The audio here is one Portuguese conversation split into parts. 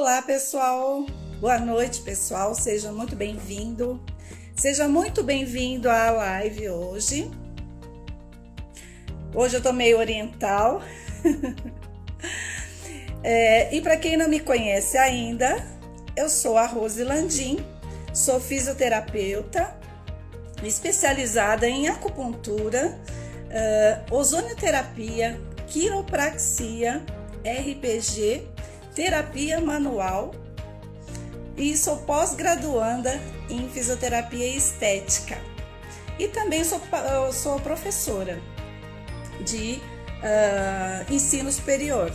Olá, pessoal. Boa noite, pessoal. Seja muito bem-vindo. Seja muito bem-vindo à live hoje. Hoje eu tô meio oriental. é, e para quem não me conhece ainda, eu sou a Rose Landim, sou fisioterapeuta, especializada em acupuntura, uh, ozonioterapia, quiropraxia, RPG terapia manual e sou pós-graduanda em fisioterapia estética. E também sou, sou professora de uh, ensino superior.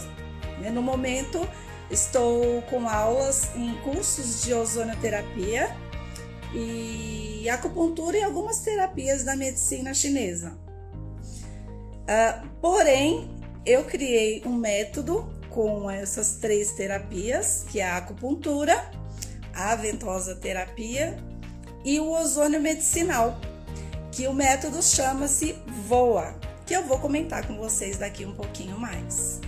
Né, no momento, estou com aulas em cursos de ozonioterapia e acupuntura e algumas terapias da medicina chinesa. Uh, porém, eu criei um método com essas três terapias, que é a acupuntura, a ventosa terapia e o ozônio medicinal, que o método chama-se VOA, que eu vou comentar com vocês daqui um pouquinho mais.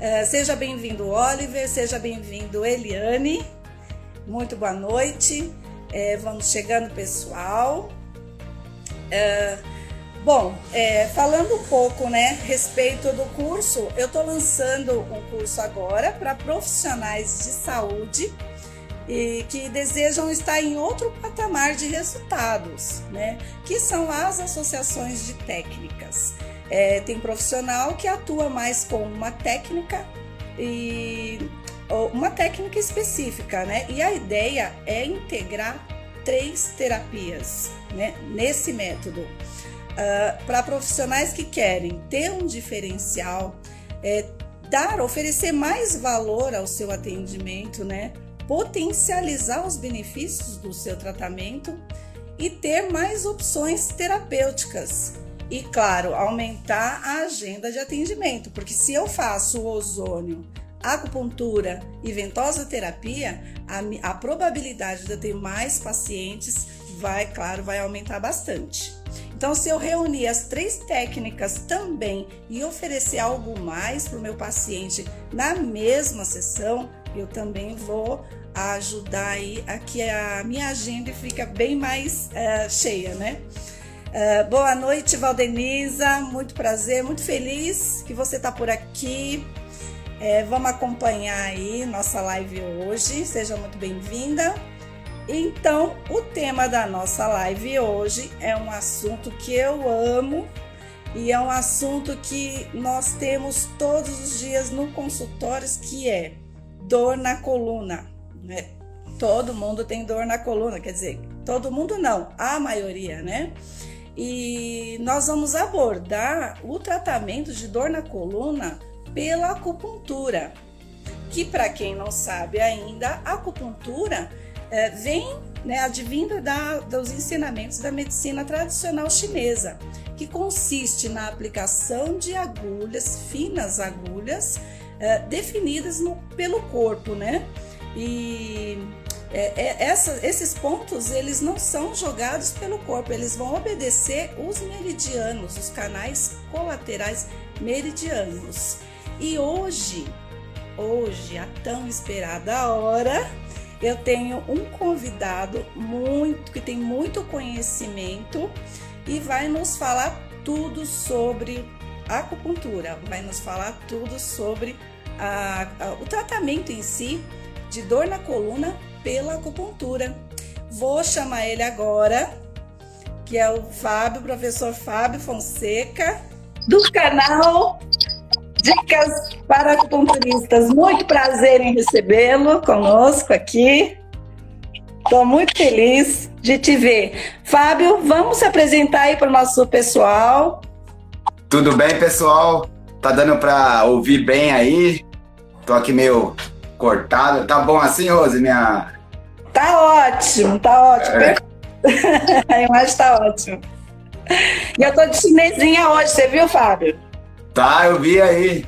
Uh, seja bem-vindo, Oliver, seja bem-vindo, Eliane. Muito boa noite. É, vamos chegando, pessoal. Uh, Bom, é, falando um pouco, né, respeito do curso, eu estou lançando um curso agora para profissionais de saúde e que desejam estar em outro patamar de resultados, né, que são as associações de técnicas. É, tem profissional que atua mais com uma técnica e uma técnica específica, né? E a ideia é integrar três terapias, né, nesse método uh, para profissionais que querem ter um diferencial, é, dar, oferecer mais valor ao seu atendimento, né? potencializar os benefícios do seu tratamento e ter mais opções terapêuticas. E, claro, aumentar a agenda de atendimento, porque se eu faço o ozônio, acupuntura e ventosa terapia, a, a probabilidade de eu ter mais pacientes vai, claro, vai aumentar bastante. Então, se eu reunir as três técnicas também e oferecer algo mais para o meu paciente na mesma sessão, eu também vou ajudar aí a que a minha agenda fica bem mais uh, cheia, né? Uh, boa noite, Valdenisa. Muito prazer, muito feliz que você está por aqui. É, vamos acompanhar aí nossa live hoje. Seja muito bem-vinda. Então, o tema da nossa live hoje é um assunto que eu amo e é um assunto que nós temos todos os dias no consultório, que é dor na coluna. Né? Todo mundo tem dor na coluna, quer dizer, todo mundo não, a maioria, né? E nós vamos abordar o tratamento de dor na coluna pela acupuntura, que para quem não sabe ainda, a acupuntura é, vem né, da, dos ensinamentos da medicina tradicional chinesa, que consiste na aplicação de agulhas, finas agulhas, é, definidas no, pelo corpo, né? E é, é, essa, esses pontos eles não são jogados pelo corpo, eles vão obedecer os meridianos, os canais colaterais meridianos. E hoje, hoje, a tão esperada hora, eu tenho um convidado muito que tem muito conhecimento e vai nos falar tudo sobre acupuntura, vai nos falar tudo sobre a, a, o tratamento em si de dor na coluna pela acupuntura. Vou chamar ele agora, que é o Fábio, professor Fábio Fonseca, do canal Dicas para acupunturistas. Muito prazer em recebê-lo conosco aqui. Estou muito feliz de te ver. Fábio, vamos se apresentar aí para o nosso pessoal. Tudo bem, pessoal? Tá dando para ouvir bem aí? Tô aqui meio cortado. Tá bom assim, Rose? Minha... Tá ótimo, tá ótimo. É. A imagem tá ótima. E eu tô de chinesinha hoje, você viu, Fábio? Tá, eu vi aí.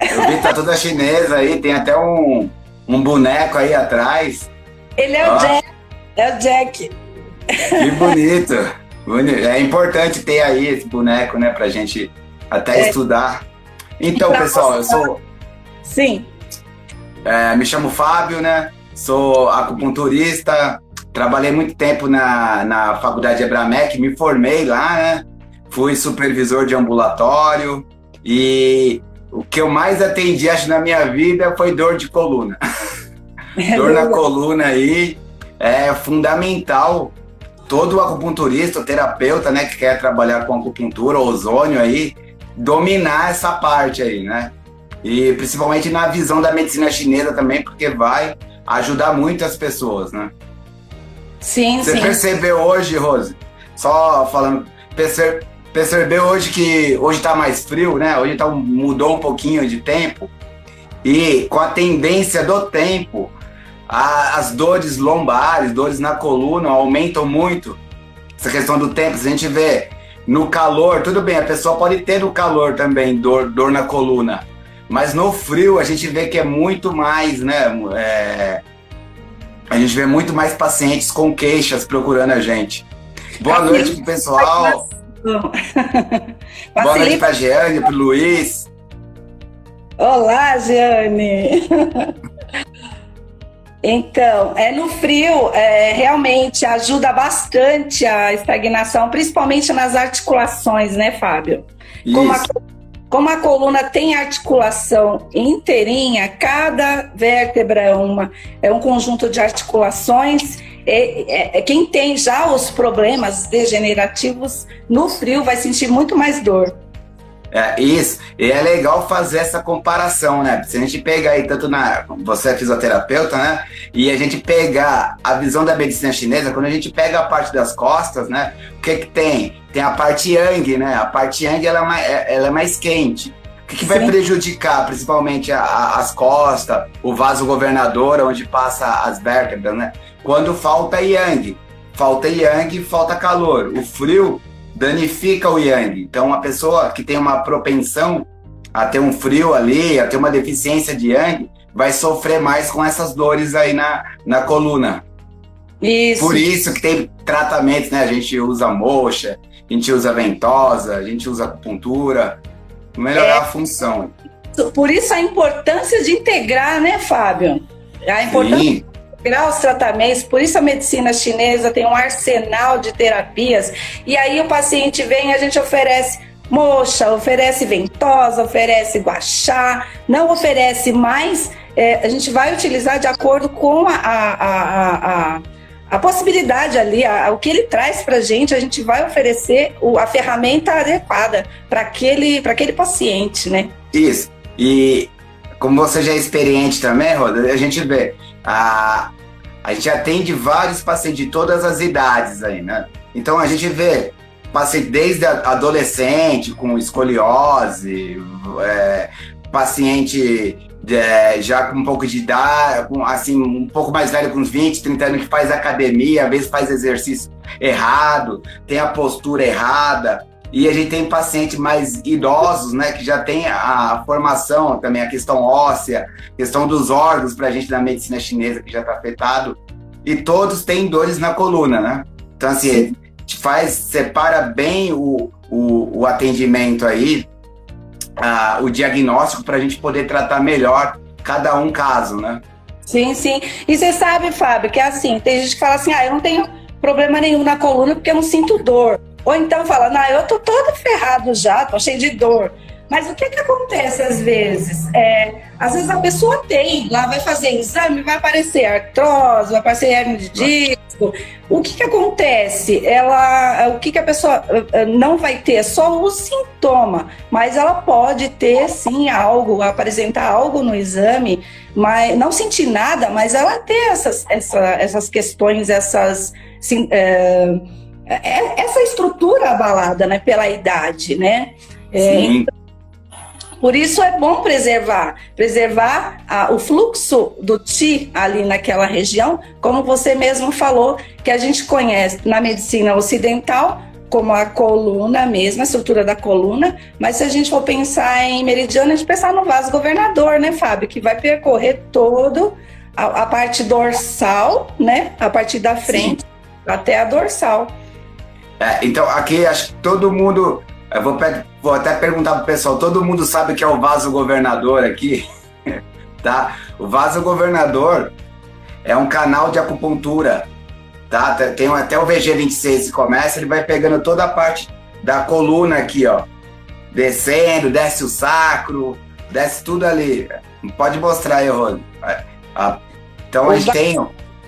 Eu vi que tá toda chinesa aí, tem até um, um boneco aí atrás. Ele é Ó. o Jack. É o Jack. Que bonito. É importante ter aí esse boneco, né, pra gente até é. estudar. Então, pessoal, eu sou. Sim. É, me chamo Fábio, né? Sou acupunturista, trabalhei muito tempo na, na faculdade Ebramec, me formei lá, né? Fui supervisor de ambulatório e o que eu mais atendi, acho, na minha vida foi dor de coluna. É dor na coluna aí é fundamental. Todo acupunturista, terapeuta, né, que quer trabalhar com acupuntura, ozônio aí, dominar essa parte aí, né? E principalmente na visão da medicina chinesa também, porque vai ajudar muito as pessoas, né? Sim, Você sim. percebeu hoje, Rose, só falando, perce, percebeu hoje que hoje tá mais frio, né? Hoje tá, mudou um pouquinho de tempo. E com a tendência do tempo, a, as dores lombares, dores na coluna aumentam muito. Essa questão do tempo, se a gente vê no calor, tudo bem, a pessoa pode ter no calor também dor, dor na coluna. Mas no frio a gente vê que é muito mais, né? É, a gente vê muito mais pacientes com queixas procurando a gente. Boa noite pro Boa noite pra Jeane, pro Luiz. Olá, Jeane. Então, é no frio, é, realmente ajuda bastante a estagnação, principalmente nas articulações, né, Fábio? Como a, como a, coluna tem articulação inteirinha, cada vértebra é, uma, é um conjunto de articulações. É, é, quem tem já os problemas degenerativos no frio vai sentir muito mais dor. É, isso, e é legal fazer essa comparação, né? Se a gente pegar aí, tanto na. Você é fisioterapeuta, né? E a gente pegar a visão da medicina chinesa, quando a gente pega a parte das costas, né? O que que tem? Tem a parte yang, né? A parte yang ela é mais, ela é mais quente. O que, que vai prejudicar principalmente a, a, as costas, o vaso governador, onde passa as vértebras, né? Quando falta yang. Falta yang, falta calor. O frio danifica o yang. Então, a pessoa que tem uma propensão a ter um frio ali, a ter uma deficiência de yang, vai sofrer mais com essas dores aí na, na coluna. Isso. Por isso que tem tratamentos, né? A gente usa moxa, a gente usa ventosa, a gente usa acupuntura, melhorar é. a função. Por isso a importância de integrar, né, Fábio? A importância Sim os tratamentos, por isso a medicina chinesa tem um arsenal de terapias. E aí o paciente vem, a gente oferece moxa, oferece ventosa, oferece guachá, não oferece mais. É, a gente vai utilizar de acordo com a, a, a, a, possibilidade ali, o que ele traz para a gente, a gente vai oferecer o, a ferramenta adequada para aquele, aquele paciente, né? Isso. E como você já é experiente também, Roda, a gente vê a, a gente atende vários pacientes de todas as idades aí, né? Então a gente vê paciente desde adolescente com escoliose, é, paciente é, já com um pouco de idade, com, assim, um pouco mais velho, com uns 20, 30 anos, que faz academia, às vezes faz exercício errado, tem a postura errada. E a gente tem pacientes mais idosos, né, que já tem a formação também, a questão óssea, questão dos órgãos para a gente da medicina chinesa que já está afetado. E todos têm dores na coluna, né? Então, assim, faz, separa bem o, o, o atendimento aí, uh, o diagnóstico para a gente poder tratar melhor cada um caso, né? Sim, sim. E você sabe, Fábio, que é assim, tem gente que fala assim, ah, eu não tenho problema nenhum na coluna porque eu não sinto dor. Ou então fala, não, eu tô todo ferrado já, tô cheio de dor. Mas o que que acontece às vezes? É, às vezes a pessoa tem, lá vai fazer exame, vai aparecer artrose, vai aparecer hernia de disco. O que que acontece? Ela, o que que a pessoa eh, não vai ter? Só o sintoma, mas ela pode ter sim algo, apresentar algo no exame, mas não sentir nada, mas ela ter essas, essa, essas questões, essas sim, é, é, essa estrutura abalada né, pela idade, né? É, então, por isso é bom preservar, preservar a, o fluxo do Ti ali naquela região, como você mesmo falou, que a gente conhece na medicina ocidental como a coluna mesmo, a estrutura da coluna, mas se a gente for pensar em meridiano, a gente pensar no vaso governador, né, Fábio, que vai percorrer todo a, a parte dorsal, né, a partir da frente Sim. até a dorsal. É, então, aqui acho que todo mundo. Eu vou, vou até perguntar pro pessoal: todo mundo sabe que é o vaso governador aqui? tá? O vaso governador é um canal de acupuntura, tá? Tem até o VG26 que começa, ele vai pegando toda a parte da coluna aqui, ó. Descendo, desce o sacro, desce tudo ali. Pode mostrar aí, Rony. Então a gente tem.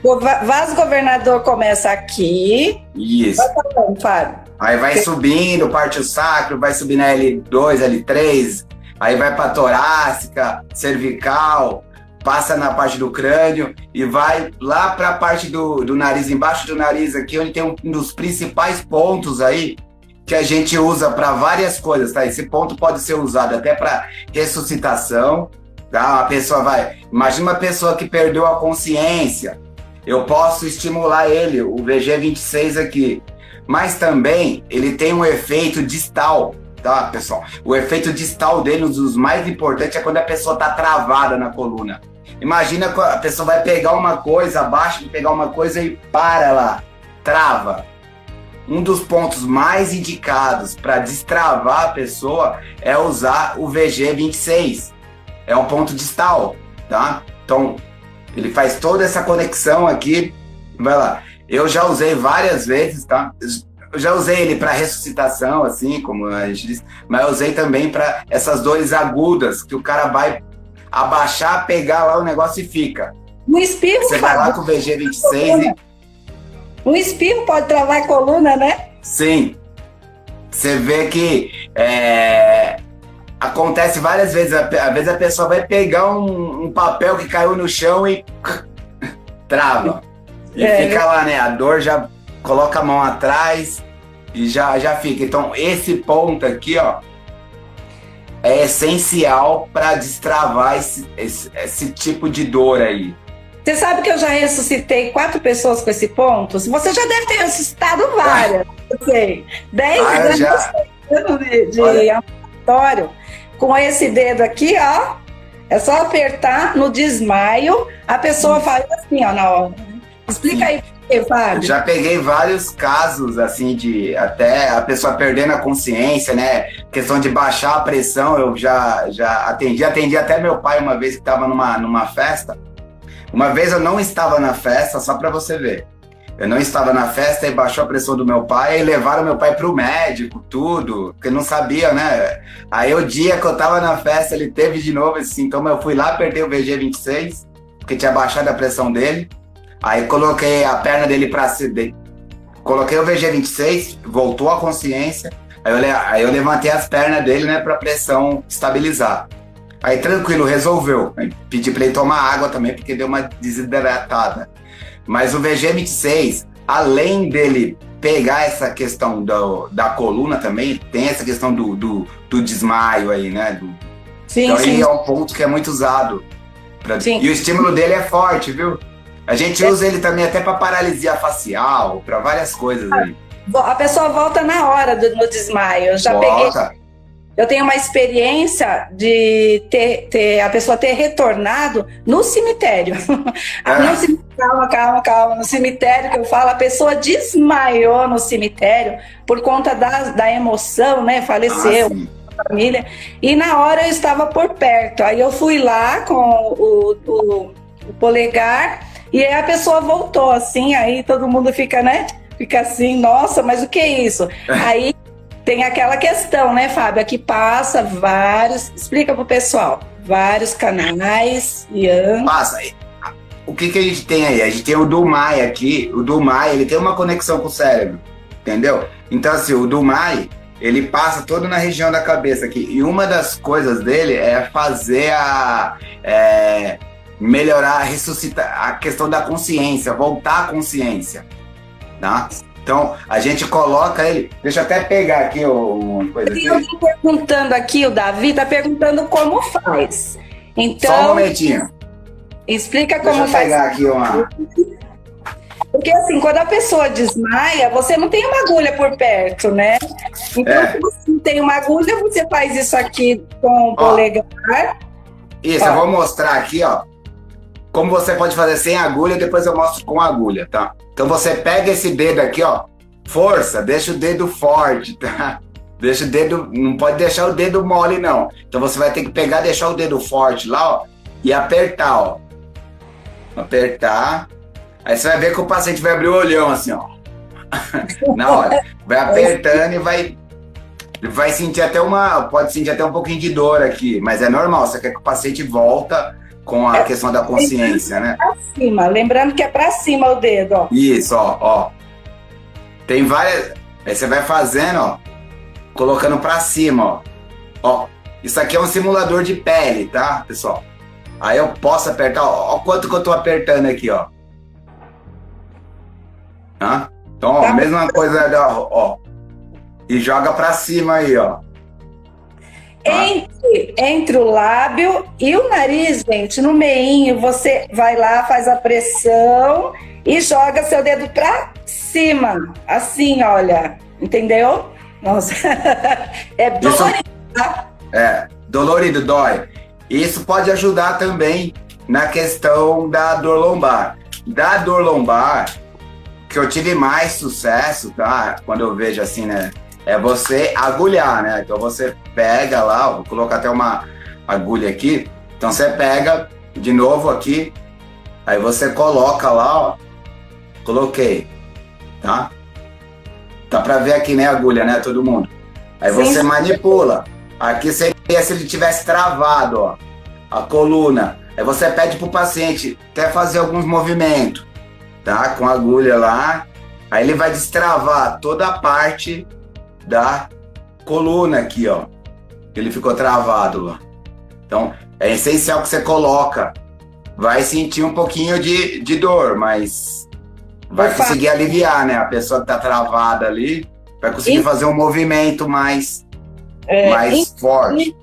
O vaso governador começa aqui. Isso. Vai falando, Fábio. Aí vai subindo, parte o sacro, vai subindo a L2, L3, aí vai para torácica, cervical, passa na parte do crânio e vai lá para a parte do, do nariz, embaixo do nariz aqui, onde tem um dos principais pontos aí que a gente usa para várias coisas, tá? Esse ponto pode ser usado até para ressuscitação, tá? A pessoa vai, imagina uma pessoa que perdeu a consciência, eu posso estimular ele, o VG26 aqui, mas também ele tem um efeito distal, tá, pessoal? O efeito distal dele, um dos mais importantes, é quando a pessoa tá travada na coluna. Imagina a pessoa vai pegar uma coisa, abaixo de pegar uma coisa e para lá, trava. Um dos pontos mais indicados para destravar a pessoa é usar o VG26. É um ponto distal, tá? Então, ele faz toda essa conexão aqui. Vai lá. Eu já usei várias vezes, tá? Eu já usei ele para ressuscitação, assim, como a gente disse, mas eu usei também para essas dores agudas, que o cara vai abaixar, pegar lá o negócio e fica. Um espirro, Você vai lá com o VG26 e. Um espirro pode travar a coluna, né? Sim. Você vê que é, acontece várias vezes. Às vezes a pessoa vai pegar um, um papel que caiu no chão e trava. E é, fica lá, né? A dor já coloca a mão atrás e já, já fica. Então, esse ponto aqui, ó, é essencial para destravar esse, esse, esse, tipo de dor aí. Você sabe que eu já ressuscitei quatro pessoas com esse ponto? Você já deve ter ressuscitado várias. Não sei. Dez ah, anos já... de, de ambulatório. Com esse dedo aqui, ó. É só apertar no desmaio, a pessoa faz assim, ó, na hora. Explica aí Fábio. Já peguei vários casos, assim, de até a pessoa perdendo a consciência, né? Questão de baixar a pressão, eu já, já atendi. Atendi até meu pai uma vez que estava numa, numa festa. Uma vez eu não estava na festa, só para você ver. Eu não estava na festa e baixou a pressão do meu pai e levaram meu pai pro médico, tudo, porque não sabia, né? Aí o dia que eu tava na festa, ele teve de novo esse sintoma, eu fui lá, apertei o VG26, porque tinha baixado a pressão dele. Aí coloquei a perna dele para ceder. Coloquei o VG26, voltou a consciência. Aí eu, aí eu levantei as pernas dele, né, pra pressão estabilizar. Aí tranquilo, resolveu. Aí pedi pra ele tomar água também, porque deu uma desidratada. Mas o VG26, além dele pegar essa questão do, da coluna também, tem essa questão do, do, do desmaio aí, né? Do, sim, então sim. aí é um ponto que é muito usado. Pra, e o estímulo dele é forte, viu? A gente usa ele também até para paralisia facial, para várias coisas aí. A pessoa volta na hora do, no desmaio. Eu já volta. peguei. Eu tenho uma experiência de ter, ter, a pessoa ter retornado no cemitério. É. No cemitério. Calma, calma, calma. No cemitério que eu falo, a pessoa desmaiou no cemitério por conta da, da emoção, né? Faleceu. Ah, família. E na hora eu estava por perto. Aí eu fui lá com o, o, o polegar e aí a pessoa voltou assim, aí todo mundo fica, né? Fica assim, nossa, mas o que é isso? aí tem aquela questão, né, Fábio? Aqui passa vários. Explica pro pessoal. Vários canais, Ian. Passa. O que, que a gente tem aí? A gente tem o Dumai aqui. O Dumai, ele tem uma conexão com o cérebro, entendeu? Então, assim, o Dumai, ele passa todo na região da cabeça aqui. E uma das coisas dele é fazer a. É, melhorar, ressuscitar a questão da consciência, voltar à consciência, tá? Então, a gente coloca ele. Deixa eu até pegar aqui uma coisa. Tem alguém perguntando aqui, o Davi tá perguntando como faz. Então. Só um momentinho. Explica como Deixa eu faz. pegar aqui uma. Porque assim, quando a pessoa desmaia, você não tem uma agulha por perto, né? Então, é. se você não tem uma agulha, você faz isso aqui com o polegar. Isso, ó. eu vou mostrar aqui, ó como você pode fazer sem agulha, depois eu mostro com agulha, tá? Então você pega esse dedo aqui, ó, força, deixa o dedo forte, tá? Deixa o dedo, não pode deixar o dedo mole não. Então você vai ter que pegar, deixar o dedo forte lá, ó, e apertar, ó. Apertar. Aí você vai ver que o paciente vai abrir o olhão assim, ó. Na hora. Vai apertando e vai. Vai sentir até uma. Pode sentir até um pouquinho de dor aqui, mas é normal. Você quer que o paciente volta com a é, questão da consciência, né? Pra cima. Lembrando que é pra cima o dedo, ó. Isso, ó, ó. Tem várias. Aí você vai fazendo, ó. Colocando pra cima, ó. Ó. Isso aqui é um simulador de pele, tá, pessoal? Aí eu posso apertar, ó, ó quanto que eu tô apertando aqui, ó. Hã? Então, ó, tá. mesma coisa, ó, ó. E joga pra cima aí, ó. Entre, entre o lábio e o nariz, gente, no meinho, você vai lá, faz a pressão e joga seu dedo pra cima. Assim, olha. Entendeu? Nossa. é dolorido, tá? É, dolorido, dói. Isso pode ajudar também na questão da dor lombar. Da dor lombar, que eu tive mais sucesso, tá? Quando eu vejo assim, né? É você agulhar, né? Então você pega lá, vou colocar até uma agulha aqui. Então você pega de novo aqui, aí você coloca lá, ó. Coloquei, tá? Dá pra ver aqui, né, agulha, né, todo mundo? Aí Sim. você manipula. Aqui seria se ele tivesse travado, ó, a coluna. Aí você pede pro paciente até fazer alguns movimentos, tá? Com a agulha lá. Aí ele vai destravar toda a parte da coluna aqui, ó. Ele ficou travado lá. Então, é essencial que você coloca. Vai sentir um pouquinho de, de dor, mas vai conseguir aliviar, né? A pessoa que tá travada ali vai conseguir e... fazer um movimento mais, é, mais e... forte.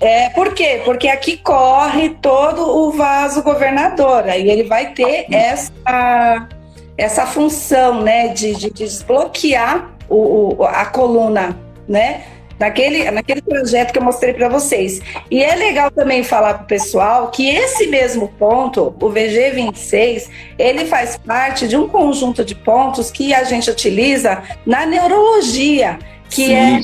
É, por quê? Porque aqui corre todo o vaso governador, aí ele vai ter essa, essa função, né, de, de desbloquear o, o, a coluna, né? Naquele, naquele projeto que eu mostrei para vocês. E é legal também falar para o pessoal que esse mesmo ponto, o VG26, ele faz parte de um conjunto de pontos que a gente utiliza na neurologia, que Sim. é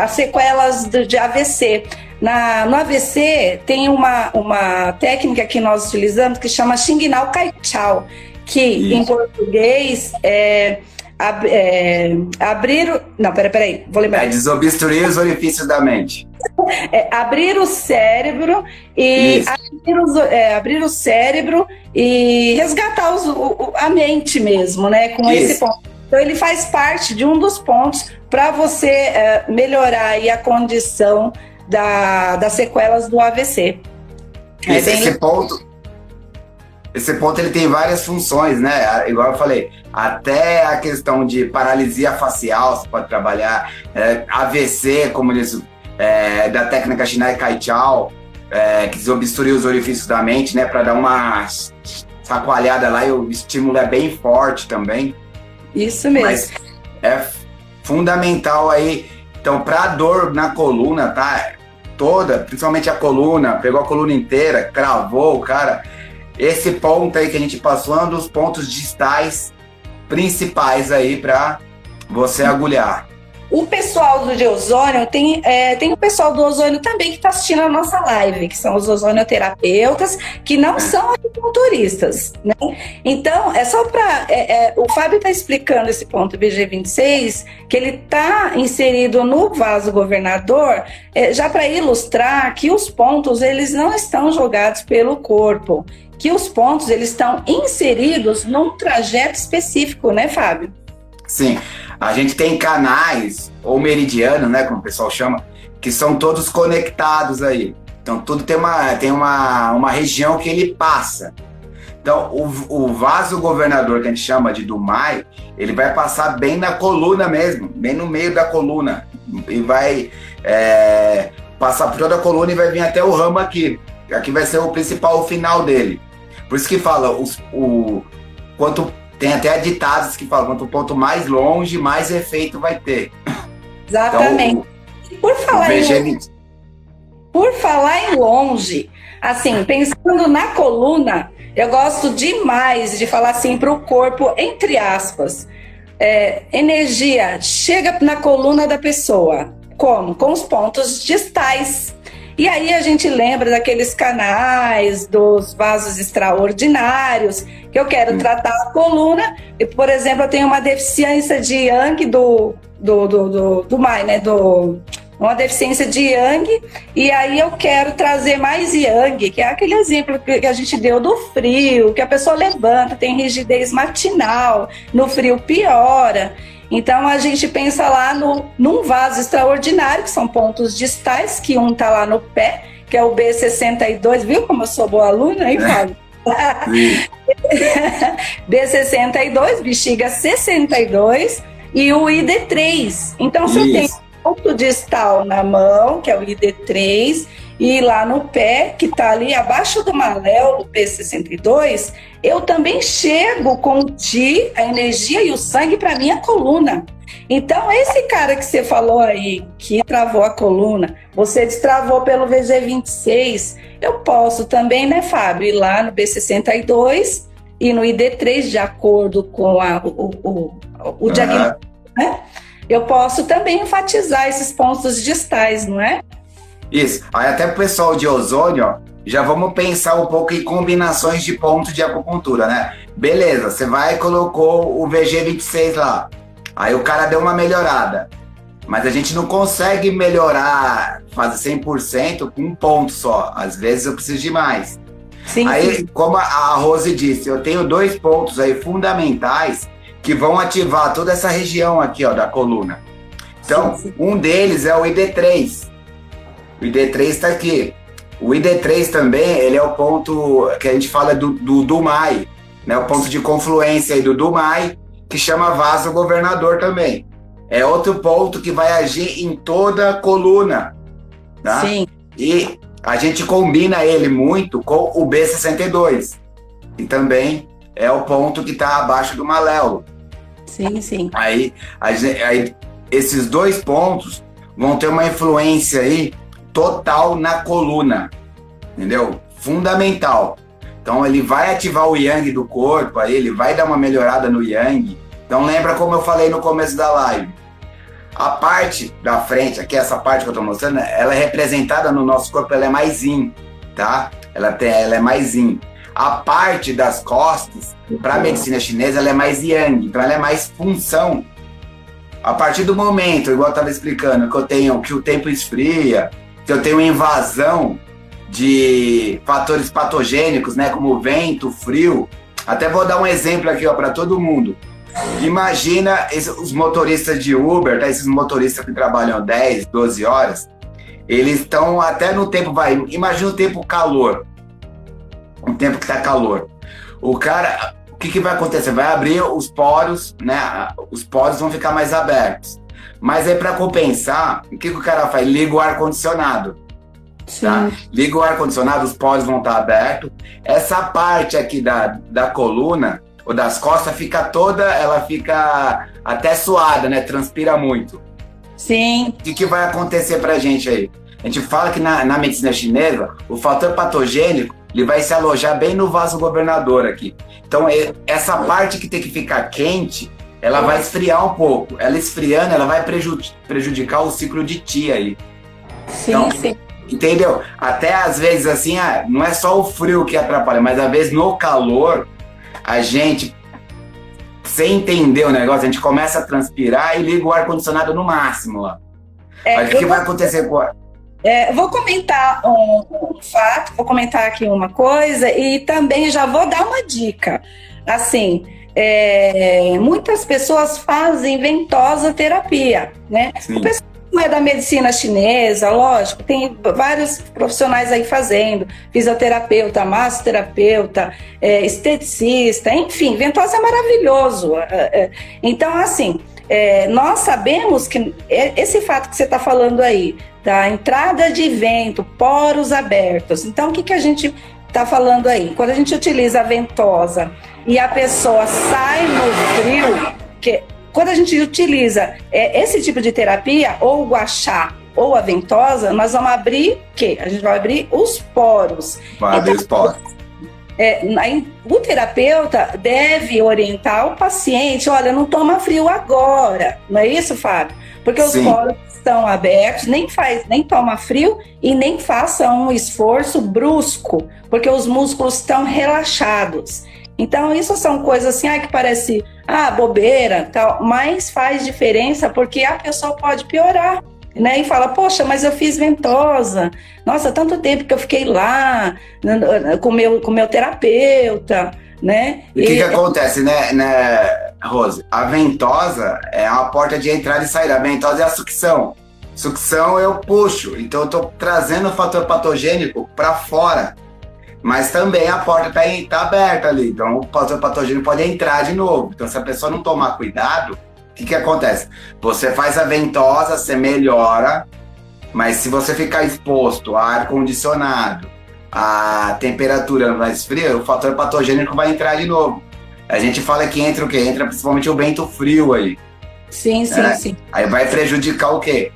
as sequelas de AVC. Na, no AVC tem uma, uma técnica que nós utilizamos que chama Xingnal Kaichao, que Isso. em português é Ab, é, abrir o. Não, peraí, peraí, vou lembrar. É desobstruir os orifícios da mente. É, abrir o cérebro e abrir, os, é, abrir, o cérebro e resgatar os, o, a mente mesmo, né? Com Isso. esse ponto. Então ele faz parte de um dos pontos para você é, melhorar a condição da, das sequelas do AVC. Esse, é esse ponto, esse ponto ele tem várias funções, né? Igual eu falei, até a questão de paralisia facial, você pode trabalhar, é, AVC, como eles, é, da técnica Shinai Kaichao, é, que desobstrui os orifícios da mente, né? Para dar uma sacoalhada lá e o estímulo é bem forte também. Isso mesmo. Mas é fundamental aí. Então, para dor na coluna, tá? Toda, principalmente a coluna, pegou a coluna inteira, cravou o cara esse ponto aí que a gente passou é um dos pontos distais principais aí para você agulhar. O pessoal do de ozônio tem, é, tem o pessoal do ozônio também que está assistindo a nossa live, que são os ozonioterapeutas, que não são acupunturistas, né? Então, é só para. É, é, o Fábio está explicando esse ponto BG26, que ele está inserido no vaso governador, é, já para ilustrar que os pontos eles não estão jogados pelo corpo que os pontos eles estão inseridos num trajeto específico, né, Fábio? Sim, a gente tem canais ou meridianos, né, como o pessoal chama, que são todos conectados aí. Então tudo tem uma tem uma, uma região que ele passa. Então o, o vaso governador que a gente chama de Dumai, ele vai passar bem na coluna mesmo, bem no meio da coluna e vai é, passar por toda a coluna e vai vir até o ramo aqui. Aqui vai ser o principal o final dele. Por isso que fala, os, o, quanto tem até ditados que falam, quanto ponto mais longe, mais efeito vai ter. Exatamente. Então, por falar em por falar em longe, assim, pensando na coluna, eu gosto demais de falar assim para o corpo, entre aspas, é, energia chega na coluna da pessoa. Como? Com os pontos distais. E aí a gente lembra daqueles canais, dos vasos extraordinários, que eu quero tratar a coluna. E, por exemplo, eu tenho uma deficiência de Yang do, do, do, do, do Mai, né? Do, uma deficiência de Yang, e aí eu quero trazer mais Yang, que é aquele exemplo que a gente deu do frio, que a pessoa levanta, tem rigidez matinal, no frio piora. Então a gente pensa lá no, num vaso extraordinário, que são pontos distais, que um tá lá no pé, que é o B62, viu como eu sou boa aluna, hein, Fábio? B62, bexiga 62 e o ID3. Então você tem ponto distal na mão, que é o ID3, e lá no pé, que está ali abaixo do maléolo P62, eu também chego com o Ti, a energia e o sangue para minha coluna. Então, esse cara que você falou aí, que travou a coluna, você destravou pelo VG26, eu posso também, né, Fábio, ir lá no B62 e no ID3, de acordo com a, o, o, o, o diagnóstico, né? Eu posso também enfatizar esses pontos distais, não é? Isso. Aí até o pessoal de ozônio, ó, já vamos pensar um pouco em combinações de pontos de acupuntura, né? Beleza, você vai e colocou o VG26 lá. Aí o cara deu uma melhorada. Mas a gente não consegue melhorar, fazer 100% com um ponto só. Às vezes eu preciso de mais. Sim, aí, sim. como a Rose disse, eu tenho dois pontos aí fundamentais que vão ativar toda essa região aqui, ó, da coluna. Então, sim, um deles é o ID3. O ID3 está aqui. O ID3 também, ele é o ponto que a gente fala do, do Dumai, né? O ponto de confluência aí do Dumai, que chama vaso governador também. É outro ponto que vai agir em toda a coluna, tá? Sim. E a gente combina ele muito com o B62, que também é o ponto que está abaixo do maléolo. Sim, sim. Aí, aí, esses dois pontos vão ter uma influência aí total na coluna, entendeu? Fundamental. Então ele vai ativar o yang do corpo, aí ele vai dar uma melhorada no yang. Então lembra como eu falei no começo da live. A parte da frente, aqui essa parte que eu estou mostrando, ela é representada no nosso corpo, ela é mais yin, tá? Ela, tem, ela é mais yin. A parte das costas, para a medicina chinesa, ela é mais yang, então ela é mais função. A partir do momento, igual eu estava explicando, que eu tenho que o tempo esfria, que eu tenho invasão de fatores patogênicos, né, como vento, frio. Até vou dar um exemplo aqui, para todo mundo. Imagina os motoristas de Uber, tá? esses motoristas que trabalham 10, 12 horas, eles estão até no tempo, vai, imagina o tempo calor, um tempo que tá calor. O cara, o que, que vai acontecer? Vai abrir os poros, né? Os poros vão ficar mais abertos. Mas aí, para compensar, o que, que o cara faz? Liga o ar-condicionado. Tá? Liga o ar-condicionado, os poros vão estar abertos. Essa parte aqui da, da coluna ou das costas fica toda, ela fica até suada, né? Transpira muito. Sim. O que, que vai acontecer pra gente aí? A gente fala que na, na medicina chinesa, o fator patogênico ele vai se alojar bem no vaso governador aqui. Então, essa parte que tem que ficar quente, ela vai esfriar um pouco. Ela esfriando, ela vai prejudicar o ciclo de ti aí. Sim, então, sim. Entendeu? Até às vezes assim, ah, não é só o frio que atrapalha, mas às vezes no calor, a gente, sem entender o negócio, a gente começa a transpirar e liga o ar-condicionado no máximo lá. É, mas o que, vai acontecer com é, vou comentar um, um, fato, vou comentar aqui uma coisa e também já vou dar uma dica. Assim, é, muitas pessoas fazem ventosa terapia, né? Sim. O pessoal não é da medicina chinesa, lógico, tem vários profissionais aí fazendo, fisioterapeuta, massoterapeuta, é, esteticista, enfim, ventosa é maravilhoso. É, é, então, assim, é, nós sabemos que esse fato que você está falando aí, da entrada de vento, poros abertos, então o que, que a gente está falando aí? Quando a gente utiliza a ventosa e a pessoa sai no frio, que quando a gente utiliza é, esse tipo de terapia, ou o guachá ou a ventosa, nós vamos abrir o quê? A gente vai abrir os poros. Vai abrir então, os poros. É, o terapeuta deve orientar o paciente, olha, não toma frio agora, não é isso, Fábio? porque os Sim. poros estão abertos, nem faz, nem toma frio e nem faça um esforço brusco, porque os músculos estão relaxados. Então, isso são coisas assim, ah, que parece ah, bobeira, tal, mas faz diferença porque a pessoa pode piorar. Né, e fala, poxa, mas eu fiz ventosa. Nossa, tanto tempo que eu fiquei lá com meu, com meu terapeuta, né? E o que, que acontece, né, né, Rose? A ventosa é uma porta de entrada e saída. A ventosa é a sucção. Sucção eu puxo, então eu estou trazendo o fator patogênico para fora. Mas também a porta está tá aberta ali, então o fator patogênico pode entrar de novo. Então, se a pessoa não tomar cuidado, o que, que acontece? Você faz a ventosa, você melhora, mas se você ficar exposto a ar-condicionado, a temperatura mais fria, o fator patogênico vai entrar de novo. A gente fala que entra o quê? Entra principalmente o vento frio aí. Sim, sim, né? sim. Aí vai prejudicar o quê?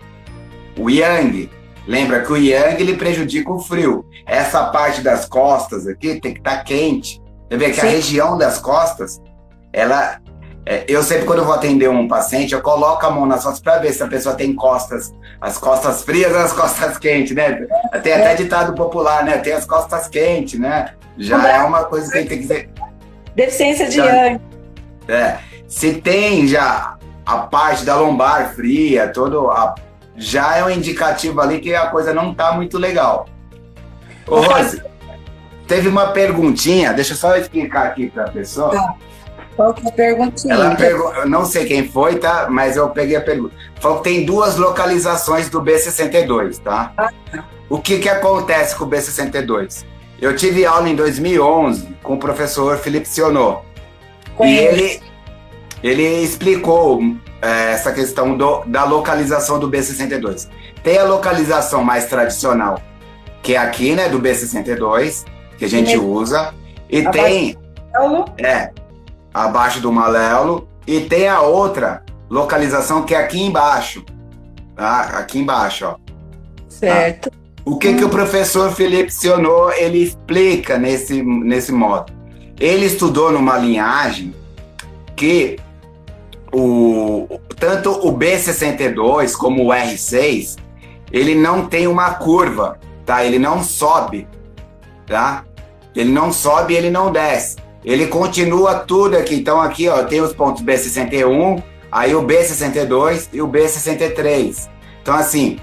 O yang. Lembra que o yang ele prejudica o frio. Essa parte das costas aqui tem que estar tá quente. Você vê que sim. a região das costas, ela é, eu sempre, quando eu vou atender um paciente, eu coloco a mão nas costas para ver se a pessoa tem costas, as costas frias ou as costas quentes, né? Tem até ditado popular, né? Tem as costas quentes, né? Já é uma coisa que tem que dizer. Deficiência de yang. É. Se tem já a parte da lombar fria, todo a, já é um indicativo ali que a coisa não tá muito legal. Ô, Rose, teve uma perguntinha, deixa eu só explicar aqui para a pessoa. Tá. Qual que é a perguntinha? Ela pergu... Eu não sei quem foi, tá? Mas eu peguei a pergunta. Falou que tem duas localizações do B62, tá? Ah. O que que acontece com o B62? Eu tive aula em 2011 com o professor Felipe Sionô. E ele, ele explicou é, essa questão do, da localização do B62. Tem a localização mais tradicional, que é aqui, né, do B62, que a gente usa. E Abaixo tem... É, abaixo do malelo e tem a outra localização que é aqui embaixo, tá? Aqui embaixo, ó. Certo. Tá? O que que o professor Felipe Sionô, ele explica nesse, nesse modo? Ele estudou numa linhagem que o, tanto o B62 como o R6, ele não tem uma curva, tá? Ele não sobe, tá? Ele não sobe ele não desce ele continua tudo aqui. Então aqui ó, tem os pontos B61, aí o B62 e o B63. Então assim,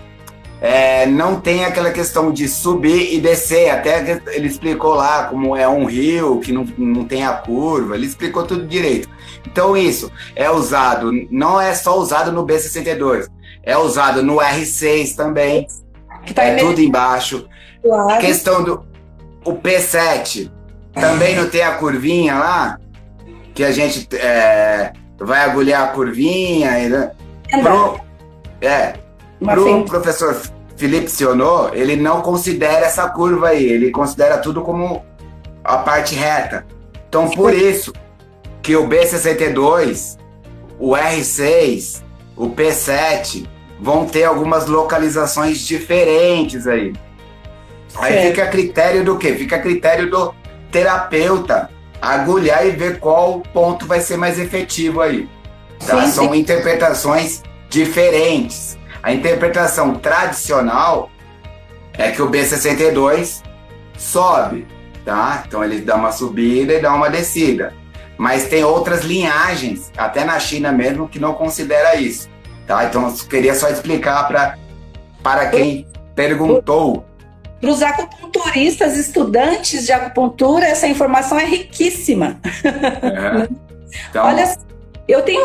é, não tem aquela questão de subir e descer. Até ele explicou lá como é um rio que não, não tem a curva. Ele explicou tudo direito. Então isso é usado, não é só usado no B62, é usado no R6 também. Que tá é tudo embaixo. Claro. A questão do o P7 também não tem a curvinha lá? Que a gente é, vai agulhar a curvinha. E, né? pro, é. Pro professor Felipe Sionô, ele não considera essa curva aí. Ele considera tudo como a parte reta. Então, por isso que o B62, o R6, o P7 vão ter algumas localizações diferentes aí. Aí certo. fica a critério do quê? Fica a critério do terapeuta agulhar e ver qual ponto vai ser mais efetivo aí. Tá? Sim, São sim. interpretações diferentes. A interpretação tradicional é que o B62 sobe, tá? Então ele dá uma subida e dá uma descida. Mas tem outras linhagens, até na China mesmo, que não considera isso, tá? Então eu queria só explicar para para quem perguntou para os acupunturistas, estudantes de acupuntura, essa informação é riquíssima. É. Então... Olha, eu tenho.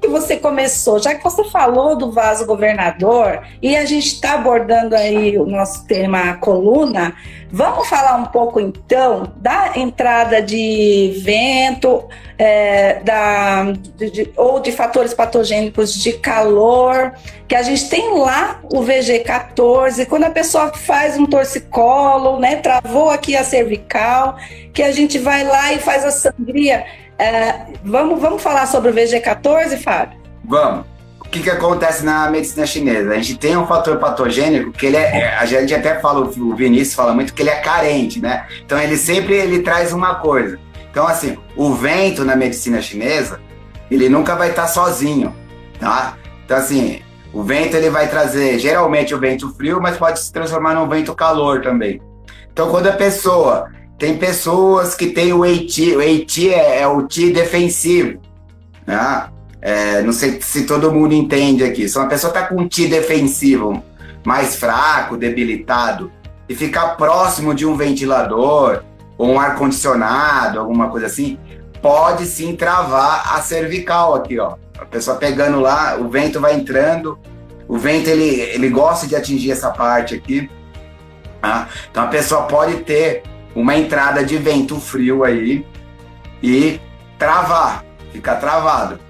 Que você começou, já que você falou do vaso governador e a gente está abordando aí o nosso tema coluna, vamos falar um pouco então da entrada de vento, é, da, de, de, ou de fatores patogênicos de calor, que a gente tem lá o VG14, quando a pessoa faz um torcicolo, né, travou aqui a cervical, que a gente vai lá e faz a sangria é, vamos, vamos falar sobre o VG14, Fábio? Vamos. O que, que acontece na medicina chinesa? A gente tem um fator patogênico que ele é, é a gente até fala, o Vinícius fala muito que ele é carente, né? Então ele sempre ele traz uma coisa. Então assim, o vento na medicina chinesa, ele nunca vai estar sozinho, tá? Então assim, O vento ele vai trazer geralmente o vento frio, mas pode se transformar num vento calor também. Então, quando a pessoa tem pessoas que têm o EIT, o EIT é, é o Ti defensivo, né? É, não sei se todo mundo entende aqui. Se uma pessoa está com um Ti defensivo mais fraco, debilitado, e ficar próximo de um ventilador ou um ar-condicionado, alguma coisa assim, pode sim travar a cervical aqui, ó. A pessoa pegando lá, o vento vai entrando, o vento ele, ele gosta de atingir essa parte aqui. Tá? Então a pessoa pode ter uma entrada de vento frio aí e travar, ficar travado.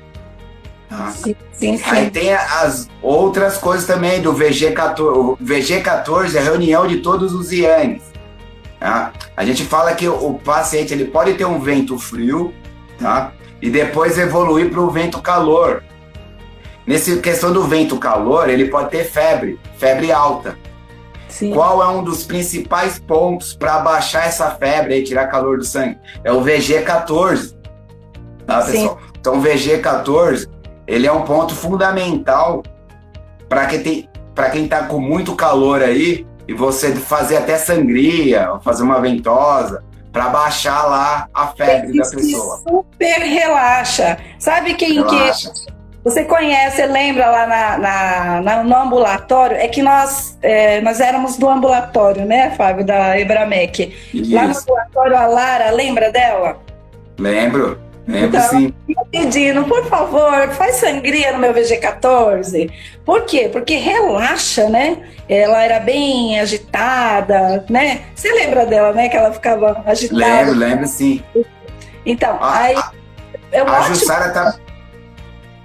Tá? Sim, sim, sim. Aí tem as outras coisas também do VG14. O VG14 é a reunião de todos os IANs. Tá? A gente fala que o paciente ele pode ter um vento frio, tá? E depois evoluir para o vento calor. Nessa questão do vento calor, ele pode ter febre, febre alta. Sim. Qual é um dos principais pontos para baixar essa febre e tirar calor do sangue? É o VG14. Tá, pessoal? Sim. Então, o VG14 ele é um ponto fundamental para quem tem para quem está com muito calor aí e você fazer até sangria, fazer uma ventosa para baixar lá a febre da pessoa. Super relaxa. Sabe quem relaxa. que você conhece, lembra lá na, na, na, no ambulatório? É que nós, é, nós éramos do ambulatório, né, Fábio, da Ebramec. Isso. Lá no ambulatório, a Lara, lembra dela? Lembro. Lembro então, sim. Pedindo, por favor, faz sangria no meu VG14. Por quê? Porque relaxa, né? Ela era bem agitada, né? Você lembra dela, né? Que ela ficava agitada. Lembro, lembro sim. Então, a, aí. É a ótimo... Jussara tá,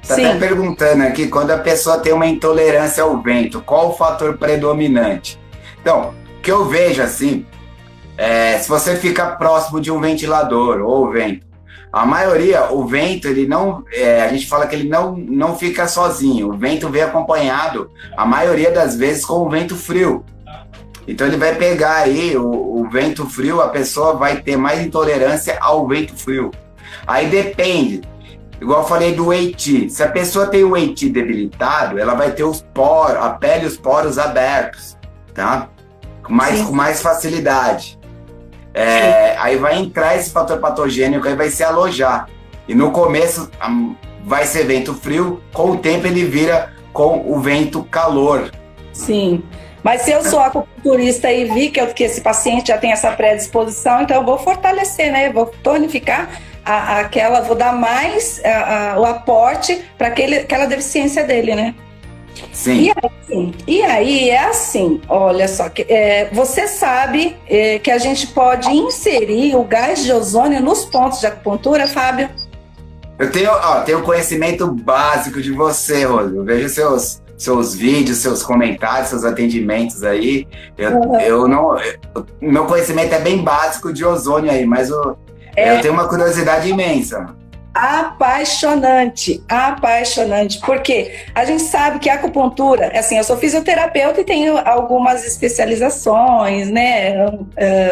tá até perguntando aqui, quando a pessoa tem uma intolerância ao vento, qual o fator predominante? Então, o que eu vejo assim, é, se você fica próximo de um ventilador ou vento, a maioria, o vento, ele não. É, a gente fala que ele não, não fica sozinho. O vento vem acompanhado, a maioria das vezes, com o vento frio. Então ele vai pegar aí o, o vento frio, a pessoa vai ter mais intolerância ao vento frio. Aí depende. Igual eu falei do EIT. Se a pessoa tem o EIT debilitado, ela vai ter os poros, a pele e os poros abertos, tá? Com mais, com mais facilidade. É, aí vai entrar esse fator patogênico, aí vai se alojar. E no começo vai ser vento frio, com o tempo ele vira com o vento calor. Sim. Mas se eu sou acupunturista e vi que, eu, que esse paciente já tem essa predisposição, então eu vou fortalecer, né? Eu vou tonificar a, aquela, vou dar mais a, a, o aporte para aquela deficiência dele, né? Sim. E aí, e aí é assim, olha só, que, é, você sabe é, que a gente pode inserir o gás de ozônio nos pontos de acupuntura, Fábio? Eu tenho, ó, tenho conhecimento básico de você. Eu vejo seus, seus vídeos, seus comentários, seus atendimentos aí. Eu, uhum. eu não. Eu, meu conhecimento é bem básico de ozônio aí, mas eu, é. eu tenho uma curiosidade imensa apaixonante, apaixonante, porque a gente sabe que a acupuntura, assim, eu sou fisioterapeuta e tenho algumas especializações, né, uh,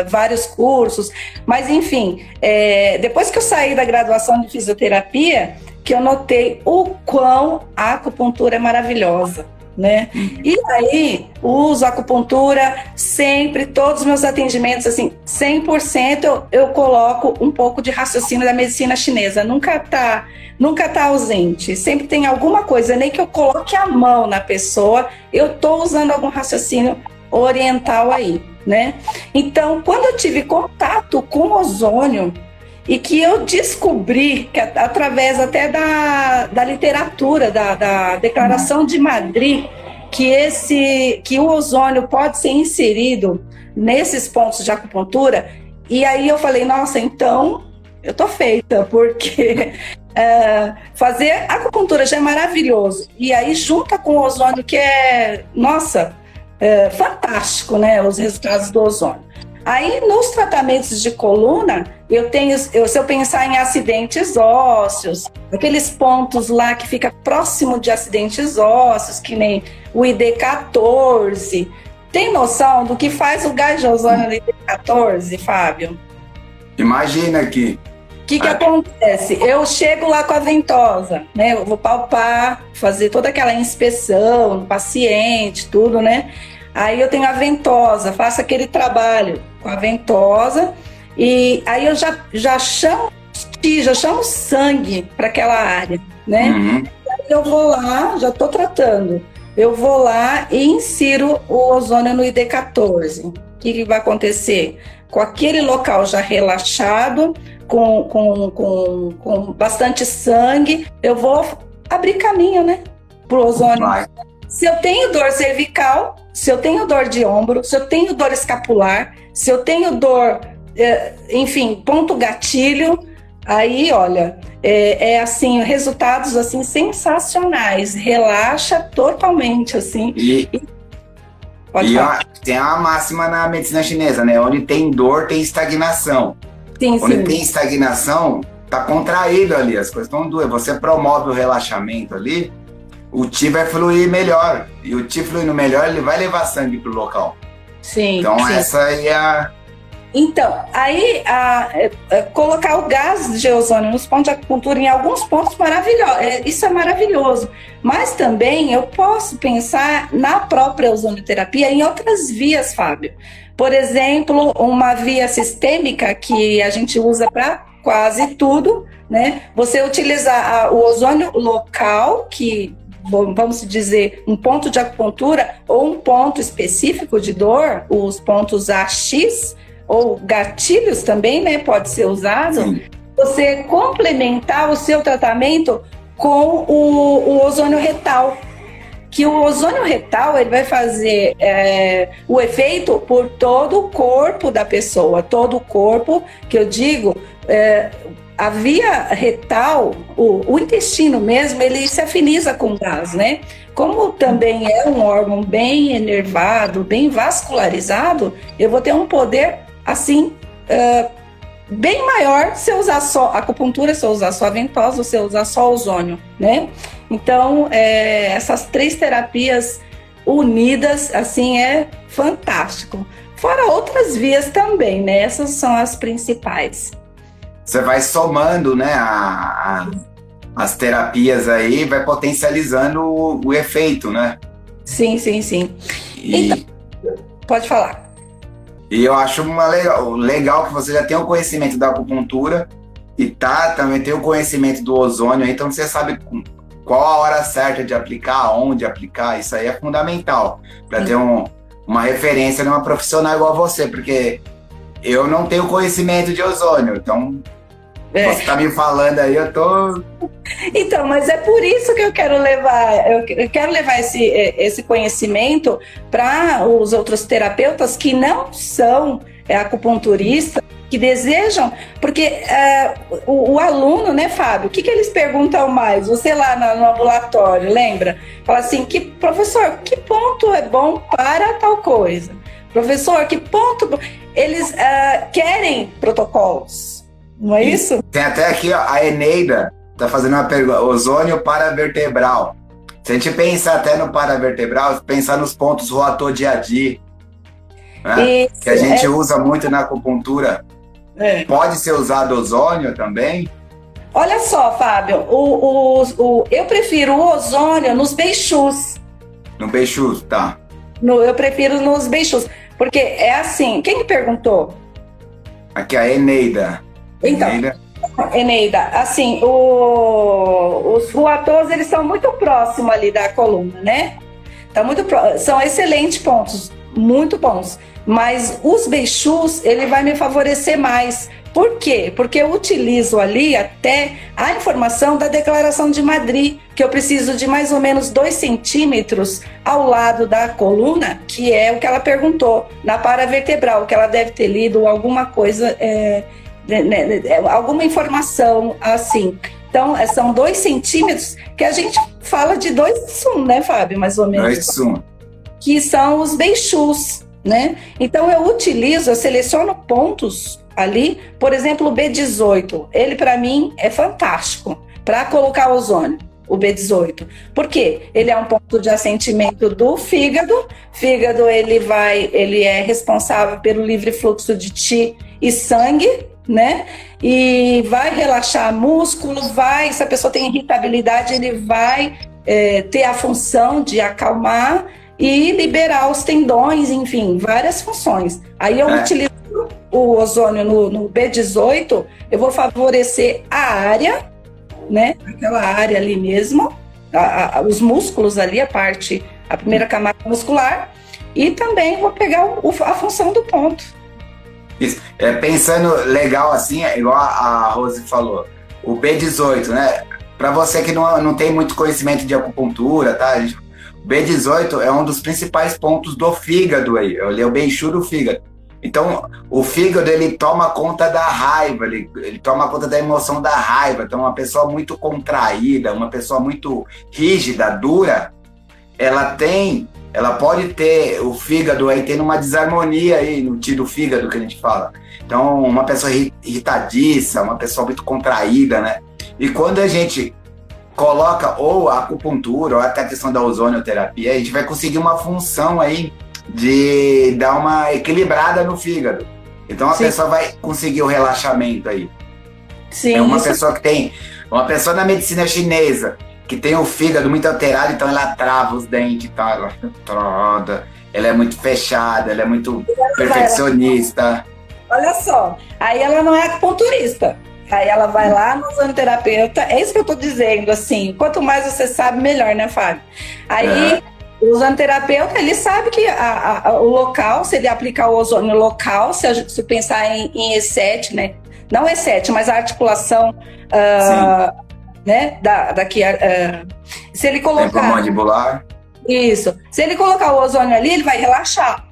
vários cursos, mas enfim, é, depois que eu saí da graduação de fisioterapia, que eu notei o quão a acupuntura é maravilhosa né? E aí, uso acupuntura sempre, todos os meus atendimentos, assim, 100% eu, eu coloco um pouco de raciocínio da medicina chinesa. Nunca tá, nunca tá ausente. Sempre tem alguma coisa, nem que eu coloque a mão na pessoa, eu tô usando algum raciocínio oriental aí, né? Então, quando eu tive contato com ozônio, e que eu descobri, que através até da, da literatura, da, da Declaração de Madrid, que, esse, que o ozônio pode ser inserido nesses pontos de acupuntura. E aí eu falei, nossa, então eu tô feita, porque é, fazer acupuntura já é maravilhoso. E aí junta com o ozônio, que é, nossa, é, fantástico, né? Os resultados do ozônio. Aí, nos tratamentos de coluna, eu tenho, eu, se eu pensar em acidentes ósseos, aqueles pontos lá que fica próximo de acidentes ósseos, que nem o ID14, tem noção do que faz o gás de ozônio no ID14, Fábio? Imagina que, que, que acontece? Eu chego lá com a ventosa, né? Eu vou palpar, fazer toda aquela inspeção no paciente, tudo, né? Aí eu tenho a ventosa, faço aquele trabalho com a ventosa e aí eu já, já chamo já chamo sangue para aquela área, né? Uhum. Eu vou lá, já estou tratando. Eu vou lá e insiro o ozônio no ID14. O que, que vai acontecer? Com aquele local já relaxado, com, com, com, com bastante sangue, eu vou abrir caminho, né? Pro ozônio. Vai. Se eu tenho dor cervical, se eu tenho dor de ombro, se eu tenho dor escapular, se eu tenho dor, enfim, ponto gatilho, aí, olha, é, é, assim, resultados assim sensacionais. Relaxa totalmente, assim. E, e, tem uma máxima na medicina chinesa, né? Onde tem dor, tem estagnação. Sim, Onde sim. tem estagnação, tá contraído ali, as coisas estão duas. Você promove o relaxamento ali, o ti vai fluir melhor. E o ti fluindo melhor, ele vai levar sangue pro local. Sim. Então sim. essa aí é a. Então, aí a, a, é, é, colocar o gás de ozônio nos pontos de acupuntura em alguns pontos maravilhoso, é, isso é maravilhoso. Mas também eu posso pensar na própria ozonioterapia em outras vias, Fábio. Por exemplo, uma via sistêmica que a gente usa para quase tudo, né? Você utilizar o ozônio local, que vamos dizer, um ponto de acupuntura ou um ponto específico de dor, os pontos AX ou gatilhos também, né? Pode ser usado. Sim. Você complementar o seu tratamento com o, o ozônio retal que o ozônio retal ele vai fazer é, o efeito por todo o corpo da pessoa, todo o corpo, que eu digo, é, a via retal, o, o, intestino mesmo, ele se afiniza com gás, né? Como também é um órgão bem enervado, bem vascularizado, eu vou ter um poder assim. Uh, bem maior se eu usar só acupuntura, se eu usar só a ventosa ou se eu usar só ozônio, né? Então, é, essas três terapias unidas, assim, é fantástico. Fora outras vias também, né? Essas são as principais. Você vai somando, né, a, a, as terapias aí, vai potencializando o, o, efeito, né? Sim, sim, sim. E... Então, pode falar. E eu acho uma legal, legal que você já tem o conhecimento da acupuntura e tá, também tem o conhecimento do ozônio, então você sabe qual a hora certa de aplicar, onde aplicar, isso aí é fundamental para ter um, uma referência numa profissional igual você, porque eu não tenho conhecimento de ozônio, então é. Você tá me falando aí, eu tô. Então, mas é por isso que eu quero levar, eu quero levar esse, esse conhecimento para os outros terapeutas que não são é, acupunturistas, que desejam, porque é, o, o, aluno, né, Fábio, o que, que eles perguntam mais? Você lá no, no ambulatório, lembra? Fala assim, que professor, que ponto é bom para tal coisa? Professor, que ponto. Eles uh, querem protocolos não é isso? Tem até aqui, ó, a Eneida tá fazendo uma pergunta. Ozônio paravertebral. Se a gente pensar até no paravertebral, pensar nos pontos roatodiadi, né? que a gente é... usa muito na acupuntura, é. pode ser usado ozônio também? Olha só, Fábio, o, o, o, eu prefiro o ozônio nos beixus. No beixus, tá. No, eu prefiro nos beixus. Porque é assim, quem me perguntou? Aqui a Eneida. Então, Eneida, Eneida assim, o, os ruatores, eles são muito próximos ali da coluna, né? Tá muito pro, são excelentes pontos, muito bons. Mas os beixus, ele vai me favorecer mais. Por quê? Porque eu utilizo ali até a informação da Declaração de Madrid, que eu preciso de mais ou menos dois centímetros ao lado da coluna, que é o que ela perguntou, na paravertebral, que ela deve ter lido alguma coisa é, né, né, é, alguma informação assim. Então, é, são dois centímetros que a gente fala de dois sum, né, Fábio? Mais ou menos. Dois sum. Que são os beixus, né? Então, eu utilizo, eu seleciono pontos ali, por exemplo, o B18. Ele, para mim, é fantástico para colocar ozônio o B18. Por quê? Ele é um ponto de assentimento do fígado. Fígado ele vai, ele é responsável pelo livre fluxo de ti e sangue né? E vai relaxar músculo, vai, se a pessoa tem irritabilidade, ele vai é, ter a função de acalmar e liberar os tendões, enfim, várias funções. Aí eu é. utilizo o ozônio no, no, B18, eu vou favorecer a área, né? Aquela área ali mesmo, a, a, os músculos ali, a parte, a primeira camada muscular, e também vou pegar o, a função do ponto. Isso. É, pensando legal assim, é igual a Rose falou, o B18, né? Para você que não, não tem muito conhecimento de acupuntura, tá? O B18 é um dos principais pontos do fígado aí. Ele é o Benchu do fígado. Então, o fígado ele toma conta da raiva, ele, ele toma conta da emoção da raiva. Então, uma pessoa muito contraída, uma pessoa muito rígida, dura, ela tem ela pode ter o fígado aí tendo uma desarmonia aí no tiro fígado que a gente fala. Então, uma pessoa irritadiça, uma pessoa muito contraída, né? E quando a gente coloca ou a acupuntura ou até a questão da ozonioterapia, a gente vai conseguir uma função aí de dar uma equilibrada no fígado. Então a Sim. pessoa vai conseguir o relaxamento aí. Sim, é uma isso... pessoa que tem uma pessoa na medicina chinesa que tem o fígado muito alterado, então ela trava os dentes tal, ela troda, ela é muito fechada, ela é muito perfeccionista. Olha só, aí ela não é acupunturista. Aí ela vai lá no zonoterapeuta, é isso que eu tô dizendo, assim, quanto mais você sabe, melhor, né, Fábio? Aí é. o zonoterapeuta, ele sabe que a, a, o local, se ele aplicar o ozônio local, se, a, se pensar em, em E7, né, não E7, mas a articulação uh, né? Da, daqui a, uh, se ele colocar. mandibular. Isso. Se ele colocar o ozônio ali, ele vai relaxar.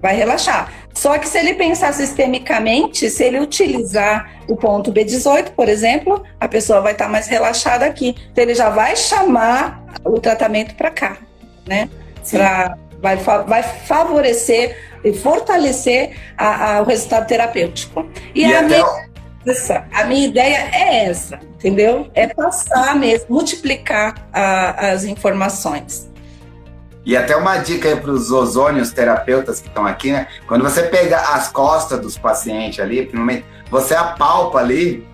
Vai relaxar. Só que se ele pensar sistemicamente, se ele utilizar o ponto B18, por exemplo, a pessoa vai estar mais relaxada aqui. Então ele já vai chamar o tratamento para cá, né? Pra, vai, vai favorecer e fortalecer a, a, o resultado terapêutico. E, e a até... minha essa. A minha ideia é essa, entendeu? É passar mesmo, multiplicar a, as informações. E até uma dica aí para os ozônios terapeutas que estão aqui, né? Quando você pega as costas dos pacientes ali, você apalpa ali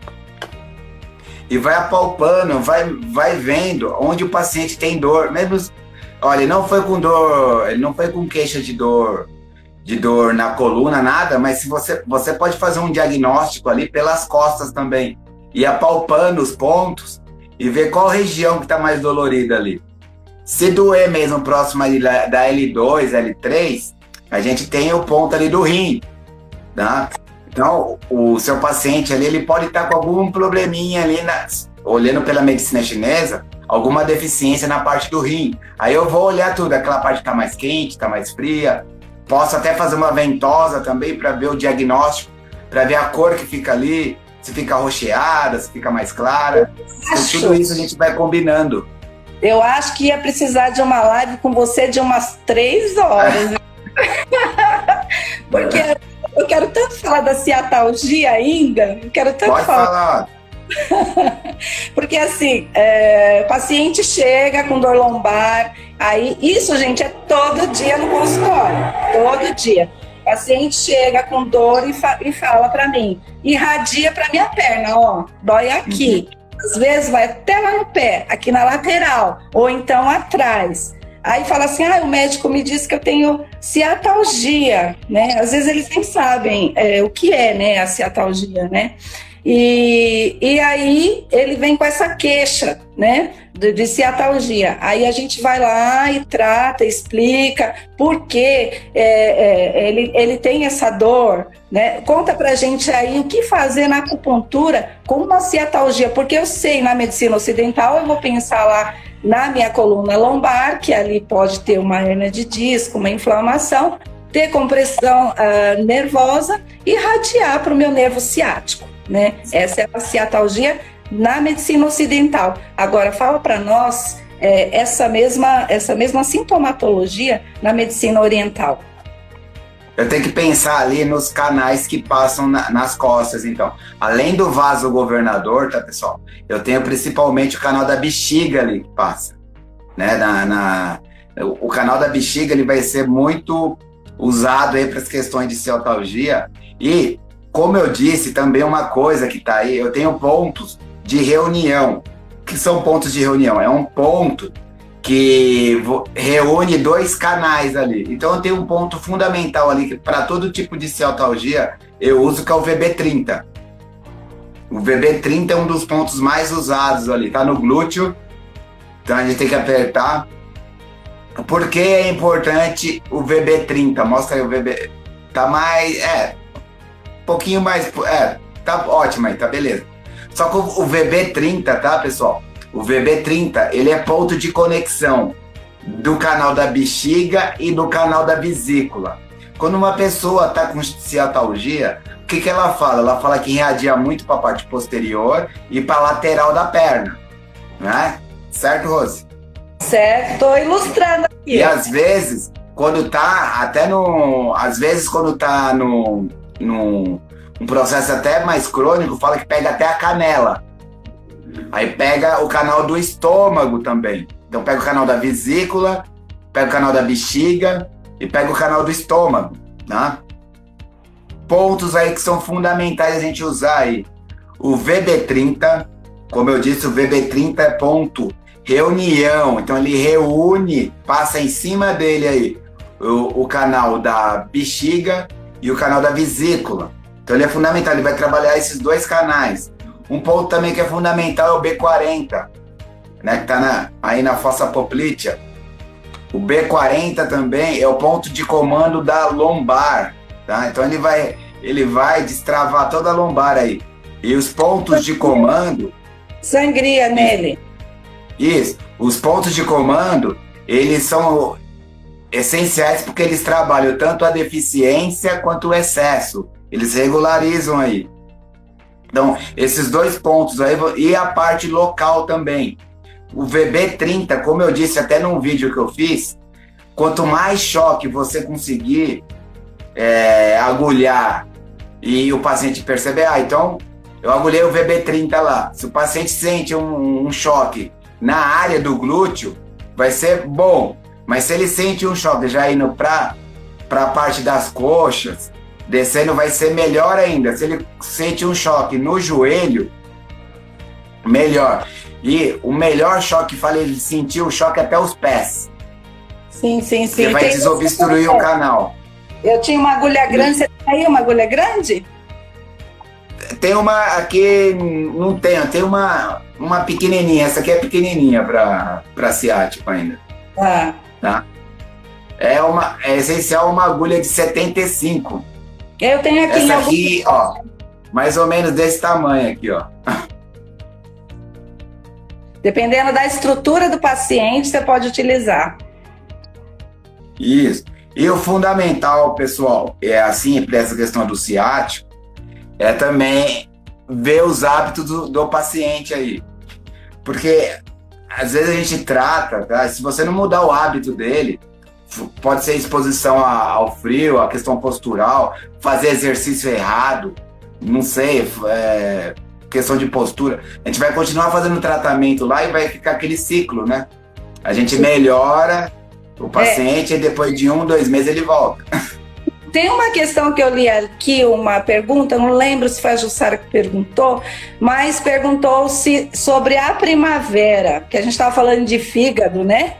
e vai apalpando, vai, vai vendo onde o paciente tem dor. Mesmo, olha, ele não foi com dor, ele não foi com queixa de dor de dor na coluna, nada, mas se você, você pode fazer um diagnóstico ali pelas costas também, e apalpando os pontos e ver qual região que está mais dolorida ali. Se doer mesmo próximo ali da L2, L3, a gente tem o ponto ali do rim, tá? Então, o seu paciente ali, ele pode estar tá com algum probleminha ali, na, olhando pela medicina chinesa, alguma deficiência na parte do rim. Aí eu vou olhar tudo, aquela parte está mais quente, está mais fria, Posso até fazer uma ventosa também para ver o diagnóstico, para ver a cor que fica ali, se fica rocheada, se fica mais clara. Então, tudo isso a gente vai combinando. Eu acho que ia precisar de uma live com você de umas três horas. Porque eu quero tanto falar da ciatalgia ainda. Eu quero tanto Pode falar. falar. Porque assim, é, paciente chega com dor lombar, aí isso, gente, é todo dia no consultório, todo dia. paciente chega com dor e, fa e fala para mim, irradia para minha perna, ó, dói aqui. Uhum. Às vezes vai até lá no pé, aqui na lateral, ou então atrás. Aí fala assim, ah, o médico me disse que eu tenho ciatalgia, né? Às vezes eles nem sabem é, o que é, né, a ciatalgia, né? E, e aí ele vem com essa queixa, né, de, de ciatalgia. Aí a gente vai lá e trata, explica por que é, é, ele, ele tem essa dor, né? Conta pra gente aí o que fazer na acupuntura com uma ciatalgia, porque eu sei na medicina ocidental, eu vou pensar lá na minha coluna lombar, que ali pode ter uma hernia de disco, uma inflamação, ter compressão uh, nervosa e radiar para o meu nervo ciático né? Essa é a ciatalgia na medicina ocidental. Agora, fala para nós é, essa, mesma, essa mesma sintomatologia na medicina oriental. Eu tenho que pensar ali nos canais que passam na, nas costas, então. Além do vaso governador, tá, pessoal? Eu tenho principalmente o canal da bexiga ali que passa. Né? Na, na o, o canal da bexiga ele vai ser muito usado aí para as questões de ciatalgia. E como eu disse, também uma coisa que está aí, eu tenho pontos de reunião. Que são pontos de reunião? É um ponto que reúne dois canais ali. Então eu tenho um ponto fundamental ali para todo tipo de cialtalgia, eu uso que é o VB30. O VB30 é um dos pontos mais usados ali, tá no glúteo. Então a gente tem que apertar. Por que é importante o VB30? Mostra aí o VB. Tá mais. É. Pouquinho mais. É, tá ótimo aí, tá beleza. Só que o VB30, tá, pessoal? O VB30, ele é ponto de conexão do canal da bexiga e do canal da vesícula. Quando uma pessoa está com ciatalgia, o que, que ela fala? Ela fala que irradia muito para a parte posterior e para a lateral da perna, né? Certo, Rose? Certo, tô ilustrando aqui. E às vezes, quando tá até no, às vezes quando tá no, no um processo até mais crônico, fala que pega até a canela. Aí pega o canal do estômago também. Então pega o canal da vesícula, pega o canal da bexiga e pega o canal do estômago, né? Pontos aí que são fundamentais a gente usar aí. O VB30, como eu disse, o VB30 é ponto reunião. Então ele reúne, passa em cima dele aí o, o canal da bexiga e o canal da vesícula. Então ele é fundamental, ele vai trabalhar esses dois canais. Um ponto também que é fundamental é o B40, né, que está aí na fossa poplítea. O B40 também é o ponto de comando da lombar, tá? Então ele vai, ele vai destravar toda a lombar aí. E os pontos de comando... Sangria nele. Isso. Os pontos de comando, eles são essenciais porque eles trabalham tanto a deficiência quanto o excesso. Eles regularizam aí. Então, esses dois pontos aí, e a parte local também. O VB30, como eu disse até num vídeo que eu fiz, quanto mais choque você conseguir é, agulhar e o paciente perceber, ah, então eu agulhei o VB30 lá. Se o paciente sente um, um choque na área do glúteo, vai ser bom. Mas se ele sente um choque já indo para a parte das coxas, Descendo vai ser melhor ainda. Se ele sente um choque no joelho, melhor. E o melhor choque, falei, ele sentiu o choque até os pés. Sim, sim, sim. Que vai desobstruir o canal. Eu tinha uma agulha grande, você tem aí uma agulha grande? Tem uma aqui, não tenho, tem uma, uma pequenininha. Essa aqui é pequenininha para ciático ainda. Ah. Tá? É, uma, é essencial uma agulha de 75 eu tenho aqui Essa aqui, ó, mais ou menos desse tamanho aqui, ó. Dependendo da estrutura do paciente, você pode utilizar. Isso. E o fundamental, pessoal, é assim, para essa questão do ciático, é também ver os hábitos do, do paciente aí. Porque às vezes a gente trata, tá? se você não mudar o hábito dele, pode ser exposição ao frio, a questão postural, fazer exercício errado, não sei, é, questão de postura. A gente vai continuar fazendo tratamento lá e vai ficar aquele ciclo, né? A gente melhora o paciente é. e depois de um, dois meses ele volta. Tem uma questão que eu li aqui, uma pergunta, não lembro se foi a Jussara que perguntou, mas perguntou-se sobre a primavera, que a gente estava falando de fígado, né?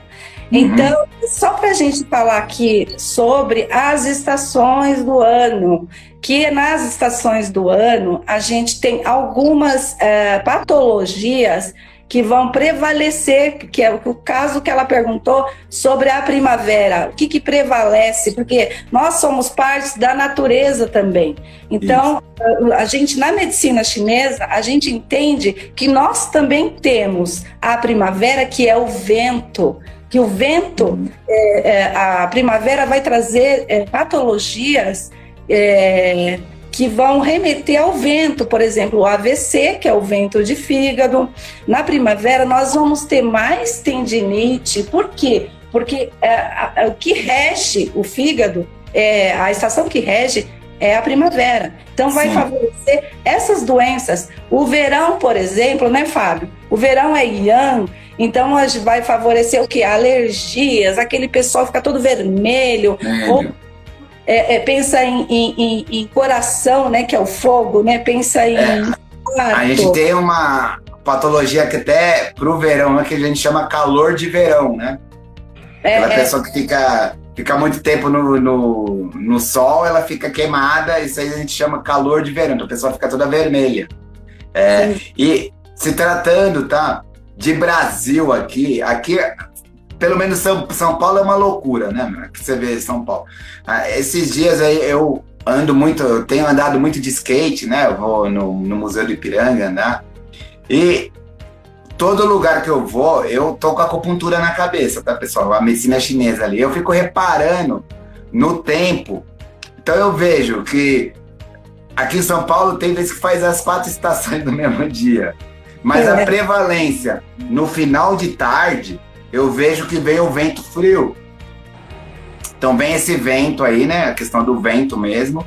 Uhum. Então, só para a gente falar aqui sobre as estações do ano, que nas estações do ano a gente tem algumas é, patologias que vão prevalecer, que é o caso que ela perguntou sobre a primavera, o que, que prevalece, porque nós somos parte da natureza também. Então, Isso. a gente na medicina chinesa, a gente entende que nós também temos a primavera, que é o vento que o vento, é, é, a primavera vai trazer é, patologias é, que vão remeter ao vento, por exemplo, o AVC, que é o vento de fígado. Na primavera, nós vamos ter mais tendinite. Por quê? Porque é, o que rege o fígado, é, a estação que rege é a primavera. Então, vai Sim. favorecer essas doenças. O verão, por exemplo, né, Fábio? O verão é yang então vai favorecer o que? Alergias, aquele pessoal fica todo vermelho. Ou, é, é, pensa em, em, em, coração, né? Que é o fogo, né? Pensa em. É, a gente tem uma patologia que até pro verão, né, que a gente chama calor de verão, né? É, Aquela é. pessoa que fica, fica muito tempo no, no, no sol, ela fica queimada, isso aí a gente chama calor de verão, então a pessoa fica toda vermelha. É, e se tratando, tá? De Brasil aqui, aqui pelo menos São, São Paulo é uma loucura, né? Que você vê São Paulo. Ah, esses dias aí eu ando muito, eu tenho andado muito de skate, né? Eu vou no, no Museu do Ipiranga andar. E todo lugar que eu vou, eu tô com a acupuntura na cabeça, tá, pessoal? A medicina chinesa ali. Eu fico reparando no tempo. Então eu vejo que aqui em São Paulo tem vezes que faz as quatro estações no mesmo dia. Mas é. a prevalência no final de tarde eu vejo que vem o vento frio. Então vem esse vento aí, né? A questão do vento mesmo.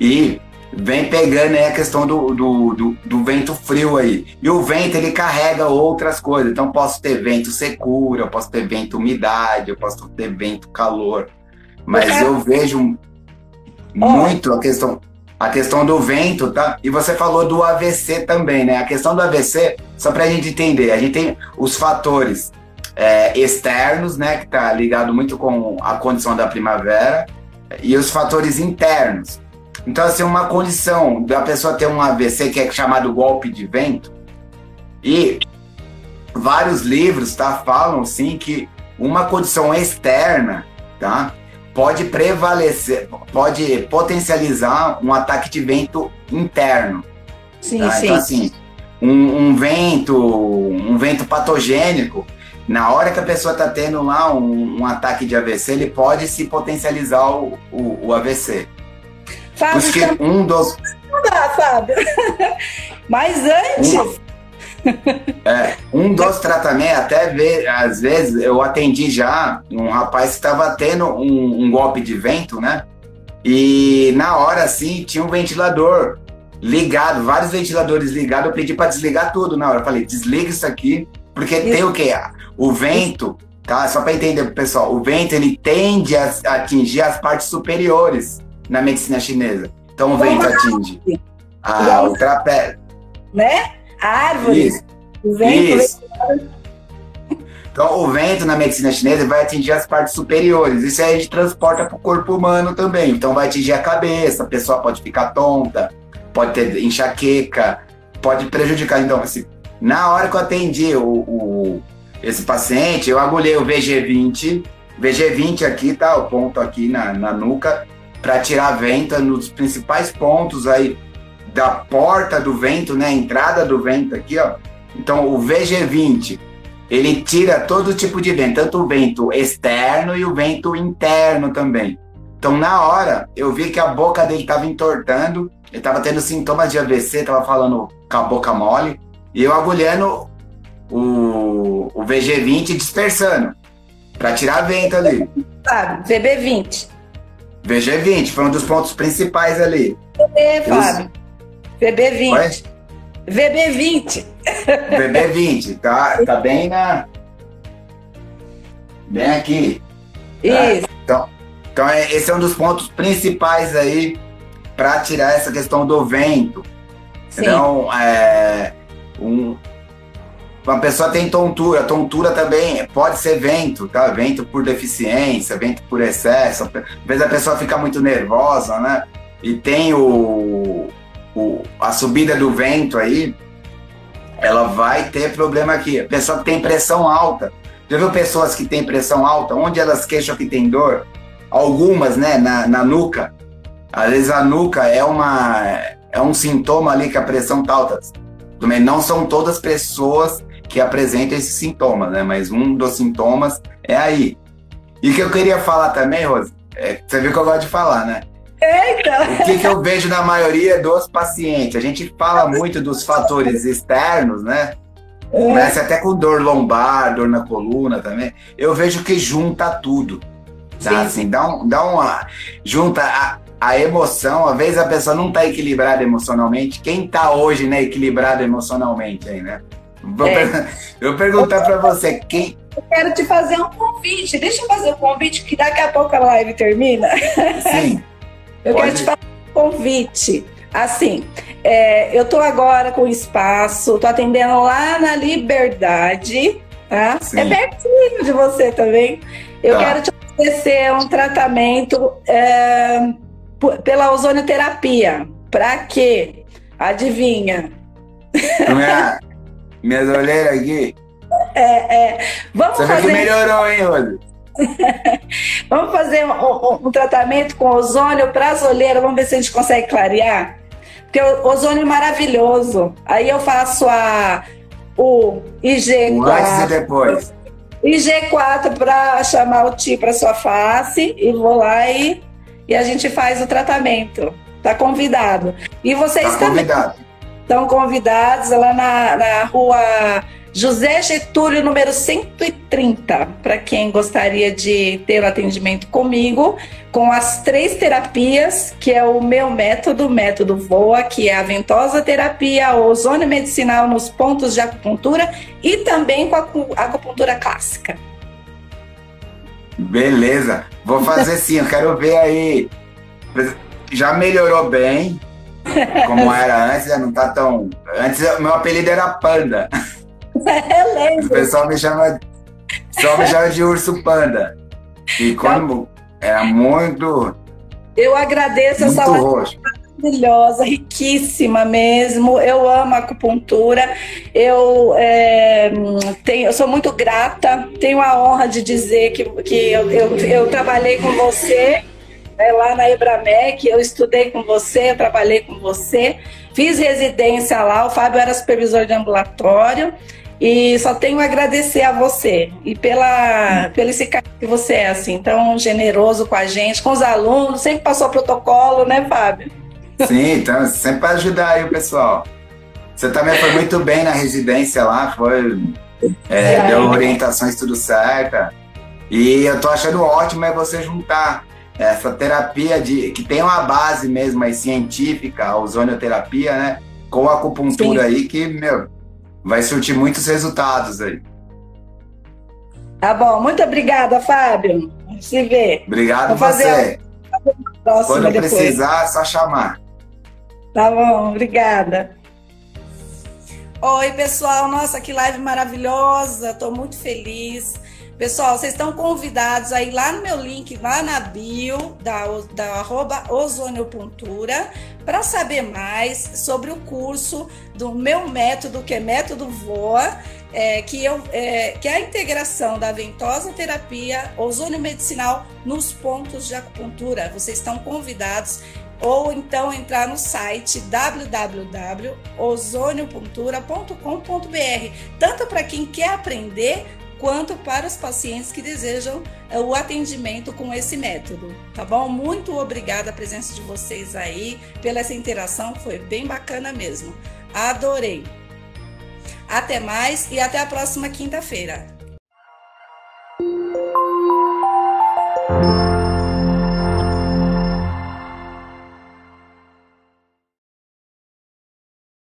E vem pegando né, a questão do, do, do, do, vento frio aí. E o vento, ele carrega outras coisas. Então, posso ter vento secura, eu posso ter vento umidade, eu posso ter vento calor. Mas eu vejo muito a questão, a questão do vento, tá? E você falou do AVC também, né? A questão do AVC, só para a gente entender, a gente tem os fatores é, externos, né, que está ligado muito com a condição da primavera, e os fatores internos. Então, assim, uma condição da pessoa ter um AVC que é chamado golpe de vento, e vários livros tá, falam, sim, que uma condição externa, tá, pode prevalecer, pode potencializar um ataque de vento interno. Sim, tá? sim. Então, assim, um, um vento, um vento patogênico, na hora que a pessoa está tendo lá um, um, ataque de AVC, ele pode se potencializar o, o, o AVC. Fábio, Porque então... um dos. Não dá, Fábio. Mas antes. Um... É, um dos tratamentos, até ver, às vezes eu atendi já um rapaz que estava tendo um, um, golpe de vento, né? E na hora assim tinha um ventilador ligado, vários ventiladores ligados. Eu pedi para desligar tudo na hora. Eu falei, desliga isso aqui, porque isso. tem o quê? O vento, tá? Só para entender pessoal, o vento ele tende a atingir as partes superiores na medicina chinesa. Então o vento atinge a, o trapézio. Né? A árvore. Isso. O vento. Isso. Então, o vento na medicina chinesa vai atingir as partes superiores. Isso aí a gente transporta para o corpo humano também. Então, vai atingir a cabeça, a pessoa pode ficar tonta, pode ter enxaqueca, pode prejudicar. Então, assim, na hora que eu atendi o, o esse paciente, eu agulhei o VG20, VG20 aqui, tá? O ponto aqui na, na nuca, para tirar vento nos principais pontos aí da porta do vento, né? Entrada do vento aqui, ó. Então, o VG20, ele tira todo tipo de vento, tanto o vento externo e o vento interno também. Então, na hora, eu vi que a boca dele estava entortando, ele estava tendo sintomas de AVC, estava falando com a boca mole, e eu agulhando o, o VG20 dispersando para tirar vento ali. Fábio, VB20. VG20 foi um dos pontos principais ali. VB, Fábio. VB20. VB20. VB20, tá, tá bem na. Bem aqui. Tá? Isso. Então, então, é, esse é um dos pontos principais aí para tirar essa questão do vento. Sim. Então, é, um, uma pessoa tem tontura, tontura também pode ser vento, tá? Vento por deficiência, vento por excesso. Às vezes a pessoa fica muito nervosa, né? E tem o, o, a subida do vento aí, ela vai ter problema aqui. A pessoa que tem pressão alta. Já viu pessoas que têm pressão alta? Onde elas queixam que tem dor? Algumas, né? Na, na nuca. Às vezes a nuca é, uma, é um sintoma ali que a pressão tá alta. Também não são todas pessoas que apresenta esses sintomas, né? Mas um dos sintomas é aí. E o que eu queria falar também, Rose, é, você viu que eu gosto de falar, né? Eita! O que, que eu vejo na maioria dos pacientes? A gente fala muito dos fatores externos, né? Começa até com dor lombar, dor na coluna também. Eu vejo que junta tudo. Tá? Assim, dá, um, dá uma. Junta a, a emoção, às vezes a pessoa não está equilibrada emocionalmente. Quem está hoje né, equilibrado emocionalmente aí, né? Vou, é. per... Vou perguntar para você, quem... Eu quero te fazer um convite. Deixa eu fazer um convite, que daqui a pouco a live termina. Sim. eu Pode... quero te fazer um convite. Assim, é, eu tô agora com espaço, tô atendendo lá na Liberdade, tá? Sim. É pertinho de você também. Eu tá. quero te oferecer um tratamento é, pela ozonioterapia. Para quê? Adivinha? Minha, minhas olheiras aqui. É, é. Vamos Você fazer... que melhorou, hein, Rose? vamos fazer um, um, um, tratamento com ozônio para as olheiras, vamos ver se a gente consegue clarear. Porque o ozônio é maravilhoso. Aí eu faço a, o IG4. O antes e depois. IG4 para chamar o Ti para sua face e vou lá e, e a gente faz o tratamento. Tá convidado. E vocês tá também convidado. estão convidados lá na, na rua José Getúlio, número 130, para quem gostaria de ter o atendimento comigo, com as três terapias, que é o meu método, método VOA, que é a ventosa terapia, a ozônio medicinal nos pontos de acupuntura e também com a acupuntura clássica. Beleza, vou fazer sim, eu quero ver aí. Já melhorou bem, como era antes, já não tá tão. Antes meu apelido era Panda. É. O pessoal me chama, pessoal me chama de urso panda. E quando era muito. Eu agradeço muito essa roxo. Maravilhosa, riquíssima mesmo. Eu amo a acupuntura. Eu, é, tenho, eu sou muito grata. Tenho a honra de dizer que, que eu, eu, eu trabalhei com você né, lá na Ebramec. Eu estudei com você, eu trabalhei com você. Fiz residência lá. O Fábio era supervisor de ambulatório. E só tenho a agradecer a você e pela, pelo esse que você é, assim, tão generoso com a gente, com os alunos, sempre passou protocolo, né, Fábio? Sim, então, sempre para ajudar aí o pessoal. Você também foi muito bem na residência lá, foi. É, é. Deu orientações tudo certa. E eu tô achando ótimo é você juntar essa terapia de que tem uma base mesmo aí científica, a ozonioterapia, né? Com a acupuntura Sim. aí, que, meu, vai surtir muitos resultados aí. Tá bom, muito obrigada, Fábio. Se vê. Obrigado Vou você. A... Quando depois. precisar, é só chamar. Tá bom, obrigada. Oi, pessoal. Nossa, que live maravilhosa. Estou muito feliz. Pessoal, vocês estão convidados aí lá no meu link, lá na bio da, da arroba ozoniopuntura, para saber mais sobre o curso do meu método, que é método VOA, é, que, eu, é, que é a integração da ventosa terapia ozônio medicinal nos pontos de acupuntura. Vocês estão convidados ou então entrar no site www.ozoniopuntura.com.br, tanto para quem quer aprender quanto para os pacientes que desejam é, o atendimento com esse método, tá bom? Muito obrigada a presença de vocês aí, pela essa interação, foi bem bacana mesmo. Adorei. Até mais e até a próxima quinta-feira.